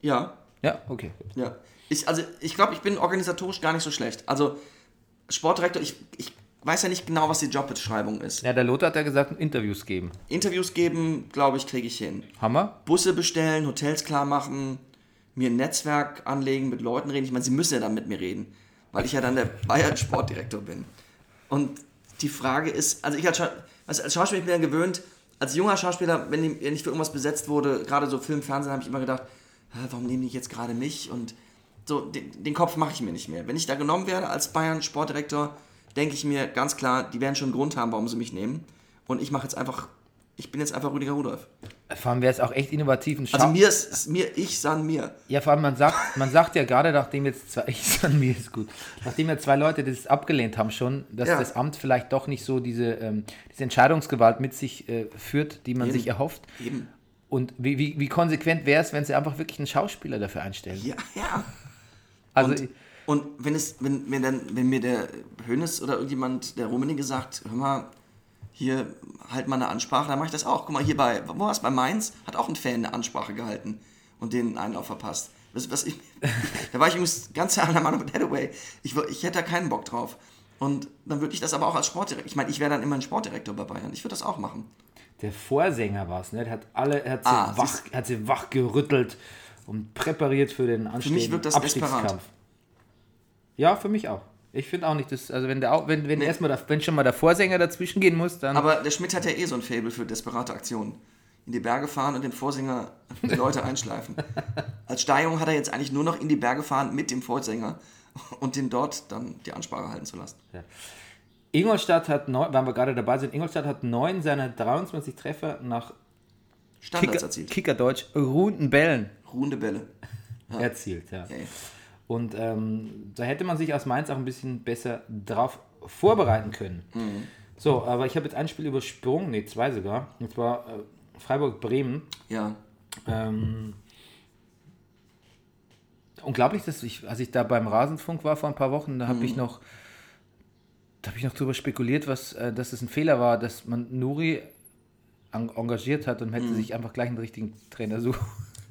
ja, Ja, okay. ja. Ich, also, ich glaube, ich bin organisatorisch gar nicht so schlecht. Also, Sportdirektor, ich, ich weiß ja nicht genau, was die Jobbeschreibung ist. Ja, der Lothar hat ja gesagt, Interviews geben. Interviews geben, glaube ich, kriege ich hin. Hammer. Busse bestellen, Hotels klar machen, mir ein Netzwerk anlegen, mit Leuten reden. Ich meine, sie müssen ja dann mit mir reden, weil ich ja dann der Bayern-Sportdirektor bin. Und die Frage ist, also ich als, Scha also als Schauspieler ich bin ja gewöhnt, als junger Schauspieler, wenn ich, wenn ich für irgendwas besetzt wurde, gerade so Film, Fernsehen, habe ich immer gedacht, "Hä, warum nehmen die jetzt gerade mich? Und so, den, den Kopf mache ich mir nicht mehr. Wenn ich da genommen werde als Bayern-Sportdirektor, denke ich mir ganz klar, die werden schon einen Grund haben, warum sie mich nehmen. Und ich mache jetzt einfach, ich bin jetzt einfach Rüdiger Rudolf. Vor allem wäre es auch echt innovativ. Ein Also Schau- mir ist, ist mir, ich san mir. ja, vor allem man sagt, man sagt ja gerade, nachdem jetzt zwei, ich sag mir ist gut, nachdem ja zwei Leute das abgelehnt haben schon, dass Ja. das Amt vielleicht doch nicht so diese, ähm, diese Entscheidungsgewalt mit sich äh, führt, die man Eben. sich erhofft. Eben. Und wie, wie, wie konsequent wäre es, wenn sie einfach wirklich einen Schauspieler dafür einstellen? Ja, ja. also, Und, und wenn es, wenn, wenn dann, wenn mir der Hönes oder irgendjemand, der Rummenigge sagt, hör mal, hier halt mal eine Ansprache, dann mache ich das auch. Guck mal, hier bei, wo war es, bei Mainz, hat auch ein Fan eine Ansprache gehalten und den Einlauf verpasst. Was, was ich, da war ich übrigens ganz einer Meinung mit Hathaway. Ich, ich hätte da keinen Bock drauf. Und dann würde ich das aber auch als Sportdirektor, ich meine, ich wäre dann immer ein Sportdirektor bei Bayern. Ich würde das auch machen. der Vorsänger war es, ne? Der hat alle, er hat sie, Ah, wach, hat sie wach gerüttelt und präpariert für den anstehenden wirkt das desperat. Ja, für mich auch. Ich finde auch nicht, dass, also wenn der, wenn, wenn erstmal, der, wenn schon mal der Vorsänger dazwischen gehen muss, dann. Aber der Schmidt hat ja eh so ein Faible für desperate Aktionen. In die Berge fahren und den Vorsänger die Leute einschleifen. Als Steigerung hat er jetzt eigentlich nur noch in die Berge fahren mit dem Vorsänger und den dort dann die Ansprache halten zu lassen. Ingolstadt hat neun, weil wir gerade dabei sind, Ingolstadt hat neun seiner 23 Treffer nach Standards Kicker, erzielt. Kickerdeutsch ruhenden Bällen Ruhende Bälle. erzielt. Ja. Ey. Und ähm, da hätte man sich aus Mainz auch ein bisschen besser drauf vorbereiten können. Mhm. So, aber ich habe jetzt ein Spiel übersprungen, nee, zwei sogar. Und zwar äh, Freiburg-Bremen. Ja. Ähm, unglaublich, dass ich, als ich da beim Rasenfunk war vor ein paar Wochen, da habe Mhm. ich noch da habe ich noch drüber spekuliert, was, äh, dass es ein Fehler war, dass man Nuri en engagiert hat und hätte sich einfach gleich einen richtigen Trainer suchen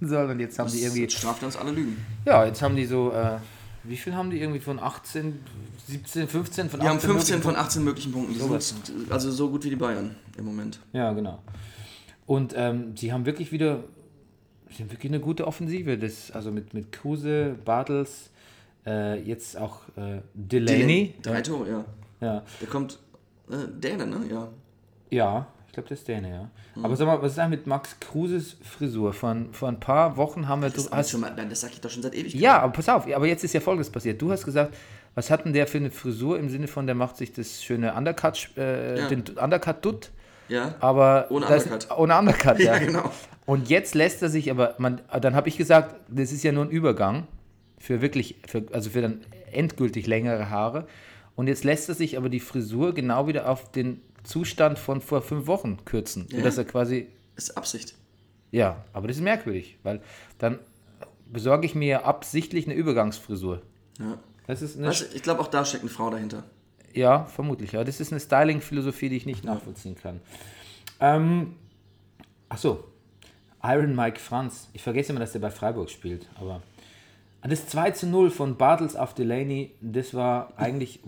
sollen. Und jetzt haben die irgendwie. Das straft uns alle Lügen. Ja, jetzt haben die so, äh, wie viel haben die irgendwie von 18, 17, 15 von Die haben 15 möglichen von 18 möglichen Punkten. Die Sowas. sind also so gut wie die Bayern im Moment. Ja, genau. Und ähm, sie haben wirklich wieder, sie haben wirklich eine gute Offensive. Das, also mit, mit Kruse, Bartels, äh, jetzt auch äh, Delaney. Drei Tore, ja. Ja, Der kommt äh, Däne, ne? Ja. ja ich glaube, das ist Däne, ja. Aber sag mal, was ist eigentlich mit Max Kruses Frisur? Vor, ein- vor ein paar Wochen haben wir... Das, du, hast, schon mal, das sag ich doch schon seit ewig. ja, aber pass auf, aber jetzt ist ja Folgendes passiert. Du hast gesagt, was hat denn der für eine Frisur im Sinne von, der macht sich das schöne Undercut, äh, Ja. den Undercut-Dutt, Ja. aber... Ohne das- Undercut. Ohne Undercut, ja. Ja, genau. Und jetzt lässt er sich aber, man, dann habe ich gesagt, das ist ja nur ein Übergang für wirklich, für, also für dann endgültig längere Haare. Und jetzt lässt er sich aber die Frisur genau wieder auf den Zustand von vor fünf Wochen kürzen. Ja. Sodass er quasi, Ist Absicht. ja, aber das ist merkwürdig, weil dann besorge ich mir absichtlich eine Übergangsfrisur. Ja. Das ist eine, Weißt ich glaube, auch da steckt eine Frau dahinter. ja, vermutlich. Aber das ist eine Styling-Philosophie, die ich nicht nachvollziehen kann. Ähm, ach so, Iron Mike Franz. Ich vergesse immer, dass der bei Freiburg spielt. Aber das 2 zu 0 von Bartels auf Delaney, das war eigentlich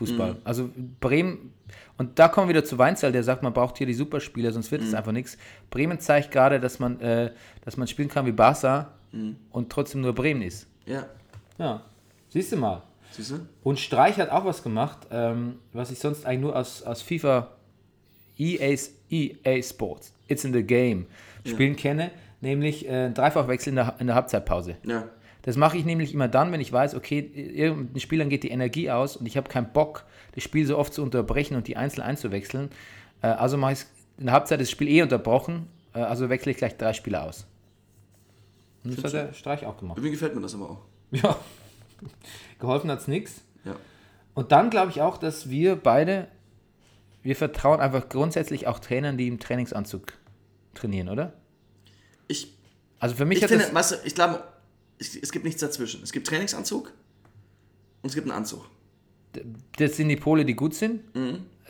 One-Touch-Fußball. Also Bremen, und da kommen wir wieder zu Weinzell, der sagt, man braucht hier die Superspieler, sonst wird es einfach nichts. Bremen zeigt gerade, dass man, äh, dass man spielen kann wie Barca und trotzdem nur Bremen ist. Ja. Ja, siehst du mal. Siehst du? Und Streich hat auch was gemacht, ähm, was ich sonst eigentlich nur aus, aus FIFA EA, EA Sports, It's in the Game, Spielen kenne, nämlich äh, Dreifachwechsel in der, in der Halbzeitpause. Ja. Das mache ich nämlich immer dann, wenn ich weiß, okay, irgendeinen Spielern geht die Energie aus und ich habe keinen Bock, das Spiel so oft zu unterbrechen und die einzeln einzuwechseln. Äh, also mache ich in der Halbzeit das Spiel eh unterbrochen, äh, also wechsle ich gleich drei Spieler aus. Und das hat der Streich auch gemacht. Irgendwie gefällt mir das aber auch. Ja, geholfen hat es nichts. Ja. Und dann glaube ich auch, dass wir beide, wir vertrauen einfach grundsätzlich auch Trainern, die im Trainingsanzug trainieren, oder? Ich, Also für mich ich hat finde, das, weißt du, ich glaube, es, gibt nichts dazwischen. Es gibt Trainingsanzug und es gibt einen Anzug. das sind die Pole, die gut sind.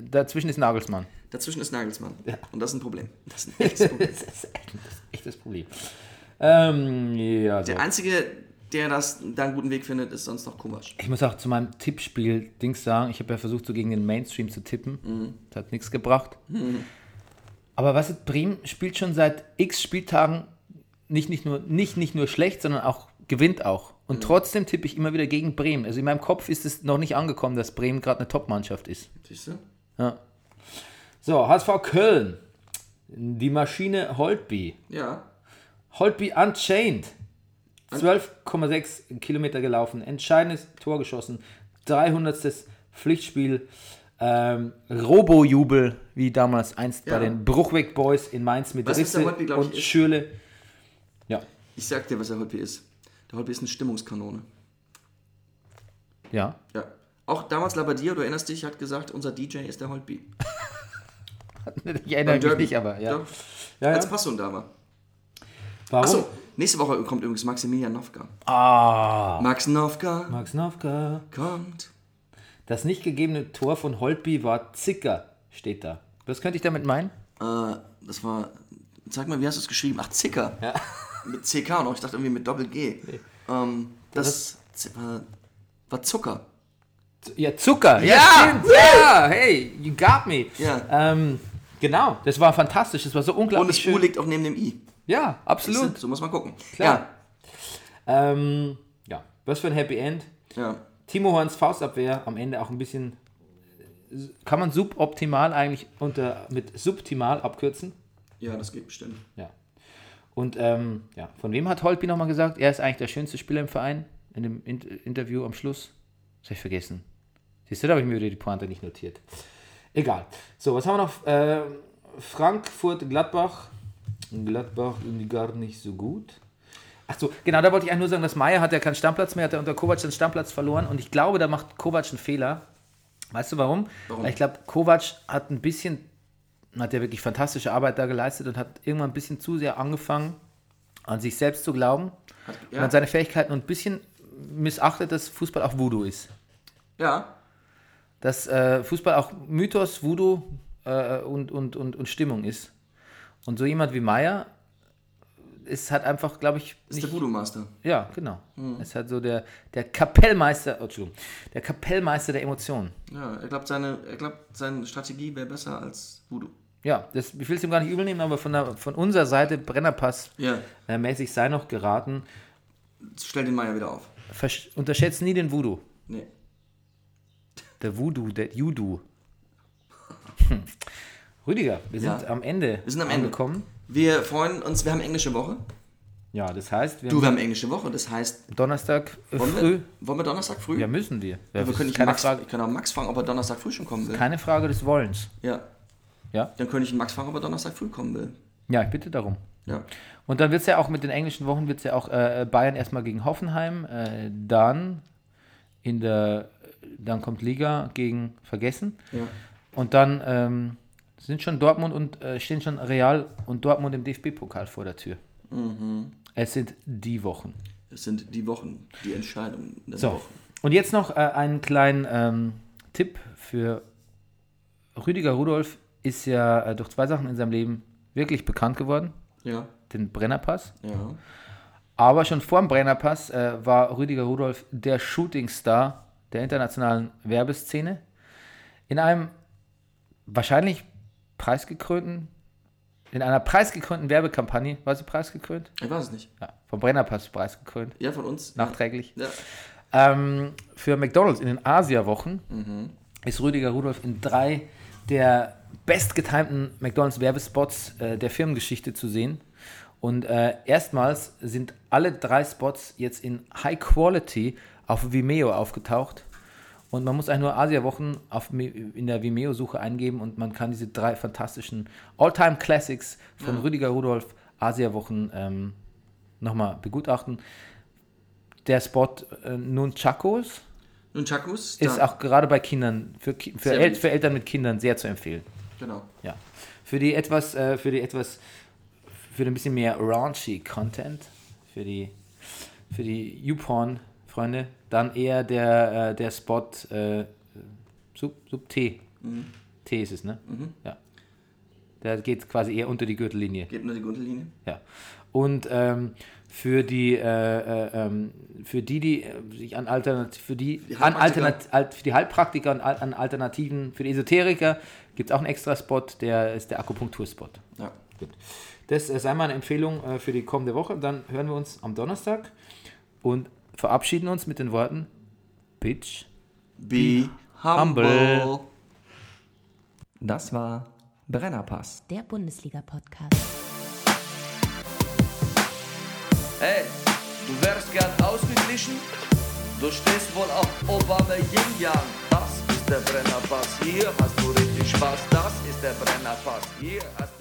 Dazwischen ist Nagelsmann. Dazwischen ist Nagelsmann. Und das ist ein Problem. Das ist ein echtes Problem. das ist echt, das ist echt das Problem. Ähm, ja, so. Der Einzige, der das da einen guten Weg findet, ist sonst noch Kovac. Ich muss auch zu meinem Tippspiel-Dings sagen, ich habe ja versucht, so gegen den Mainstream zu tippen. Das hat nichts gebracht. Aber was ist, Bremen spielt schon seit x Spieltagen nicht, nicht, nur, nicht, nicht nur schlecht, sondern auch gewinnt auch. Und trotzdem tippe ich immer wieder gegen Bremen. Also in meinem Kopf ist es noch nicht angekommen, dass Bremen gerade eine Top-Mannschaft ist. Siehst du? Ja. So, HSV Köln. Die Maschine Holtby. Ja. Holtby Unchained. 12,6 Kilometer gelaufen, entscheidendes Tor geschossen, 300. Pflichtspiel, ähm, Robo-Jubel, wie damals einst Ja. bei den Bruchweg Boys in Mainz mit was Risse Holtby, und? Schürle. Ja, Ich sag dir, was der Holpi ist. Der Holpi ist eine Stimmungskanone. ja. Ja. Auch damals Labadier, du erinnerst dich, hat gesagt, unser DJ ist der Holpi. Ich erinnere mich nicht, aber ja. Doch, ja, Als ja. Passun da war. Warum? Achso, nächste Woche kommt übrigens Maximilian Nowka. Ah, Max Nowka Max Nowka. kommt. Das nicht gegebene Tor von Holtby war Zicker, steht da. Was könnte ich damit meinen? Äh, das war, sag mal, wie hast du es geschrieben? Ach, Zicker. Ja. Mit CK noch, ich dachte irgendwie mit Doppel-G. Ähm, das war, war Zucker. Ja, Zucker. Ja, Ja! Ja, hey, you got me. Ja. Ähm, genau, das war fantastisch. Das war so Und unglaublich das schön. U liegt auch neben dem I. Ja, absolut. So muss man gucken. Klar. Ähm, ja, was für ein Happy End. Ja. ja. Timo Horns Faustabwehr am Ende auch ein bisschen. Kann man suboptimal eigentlich unter mit subtimal abkürzen? Ja, das geht bestimmt. Ja. Und ähm, ja, von wem hat Holpi nochmal gesagt? Er ist eigentlich der schönste Spieler im Verein in dem In Interview am Schluss. Das habe ich vergessen. Siehst du, da habe ich mir wieder die Pointe nicht notiert. Egal. So, was haben wir noch? Äh, Frankfurt, Gladbach. Gladbach irgendwie gar nicht so gut. Ach so, genau, da wollte ich eigentlich nur sagen, dass Meier hat ja keinen Stammplatz mehr, hat er unter Kovac den Stammplatz verloren und ich glaube, da macht Kovac einen Fehler. Weißt du warum? Warum? Weil ich glaube, Kovac hat ein bisschen, hat ja wirklich fantastische Arbeit da geleistet und hat irgendwann ein bisschen zu sehr angefangen, an sich selbst zu glauben und ja. an seine Fähigkeiten und ein bisschen missachtet, dass Fußball auch Voodoo ist. Ja. dass äh, Fußball auch Mythos, Voodoo äh, und, und, und, und Stimmung ist. Und so jemand wie Meier ist halt einfach, glaube ich, Ist der Voodoo-Master. ja, genau. Ist halt so der, der Kapellmeister, oh, Entschuldigung, der Kapellmeister der Emotionen. Ja, er glaubt, seine, er glaubt, seine Strategie wäre besser als Voodoo. Ja, das, ich will es ihm gar nicht übel nehmen, aber von, der, von unserer Seite Brennerpass Ja, äh, mäßig sei noch geraten. stell den Meier wieder auf. Versch unterschätzt nie den Voodoo. Nee. Der Voodoo, der Judo. Hm. Rüdiger, wir sind Ja. am Ende Wir sind am Ende. angekommen. Wir freuen uns, wir haben englische Woche. Ja, das heißt, wir Du, wir haben haben englische Woche, das heißt, Donnerstag wollen früh. wir, wollen wir Donnerstag früh? Ja, müssen wir. Ja, wir können nicht Max, Frage, ich kann auch Max fragen, ob er Donnerstag früh schon kommen will. keine Frage des Wollens. Ja. Ja? Dann könnte ich ihn Max fragen, ob er Donnerstag früh kommen will. Ja, ich bitte darum. Ja. Und dann wird es ja auch mit den englischen Wochen, wird es ja auch äh, Bayern erstmal gegen Hoffenheim, äh, dann in der, dann kommt Liga gegen Vergessen Ja. und dann ähm, sind schon Dortmund und äh, stehen schon Real und Dortmund im DFB-Pokal vor der Tür. Es sind die Wochen. Es sind die Wochen, die Entscheidungen So, Woche. und jetzt noch äh, einen kleinen ähm, Tipp für Rüdiger Rudolf ist ja äh, durch zwei Sachen in seinem Leben wirklich bekannt geworden. Ja. Den Brennerpass. Ja. Aber schon vor dem Brennerpass äh, war Rüdiger Rudolf der Shootingstar der internationalen Werbeszene. In einem wahrscheinlich preisgekrönten, in einer preisgekrönten Werbekampagne, war sie preisgekrönt? Ich weiß es nicht. Ja, vom Brennerpass preisgekrönt, Ja, von uns. nachträglich. Ja. Ähm, für McDonalds in den Asia-Wochen ist Rüdiger Rudolf in drei der bestgetimten McDonalds-Werbespots äh, der Firmengeschichte zu sehen. Und äh, erstmals sind alle drei Spots jetzt in High Quality auf Vimeo aufgetaucht. Und man muss eigentlich nur Asia-Wochen in der Vimeo-Suche eingeben und man kann diese drei fantastischen All-Time-Classics von Rüdiger Rudolf Asia-Wochen ähm, nochmal begutachten. Der Spot äh, Nunchakos Nun, Chakus. ist auch gerade bei Kindern, für, für, El für Eltern mit Kindern sehr zu empfehlen. Genau. Ja. Für die etwas, äh, für die etwas, für ein bisschen mehr raunchy Content, für die, für die YouPorn-Freunde, dann eher der, äh, der Spot äh, Sub, Sub T. Mhm. T ist es, ne? Ja. Der geht quasi eher unter die Gürtellinie. Geht nur die Gürtellinie. Ja. Und ähm, für die, äh, äh, ähm, für die, die äh, sich an Alternat für die, Die an. Alternat Alt für die Heilpraktiker und Al- an Alternativen, für die Esoteriker gibt es auch einen extra Spot, der ist der Akupunkturspot. Ja. Gut. Das äh, sei meine Empfehlung äh, für die kommende Woche. Dann hören wir uns am Donnerstag und verabschieden uns mit den Worten Bitch. Be humble. humble. Das war Brennerpass. Der Bundesliga-Podcast. Hey, du wärst gern ausgeglichen? Du stehst wohl auf Obama Yin Yang. Das ist der Brennerpass. Hier hast du richtig Spaß. Das ist der Brennerpass. Hier hast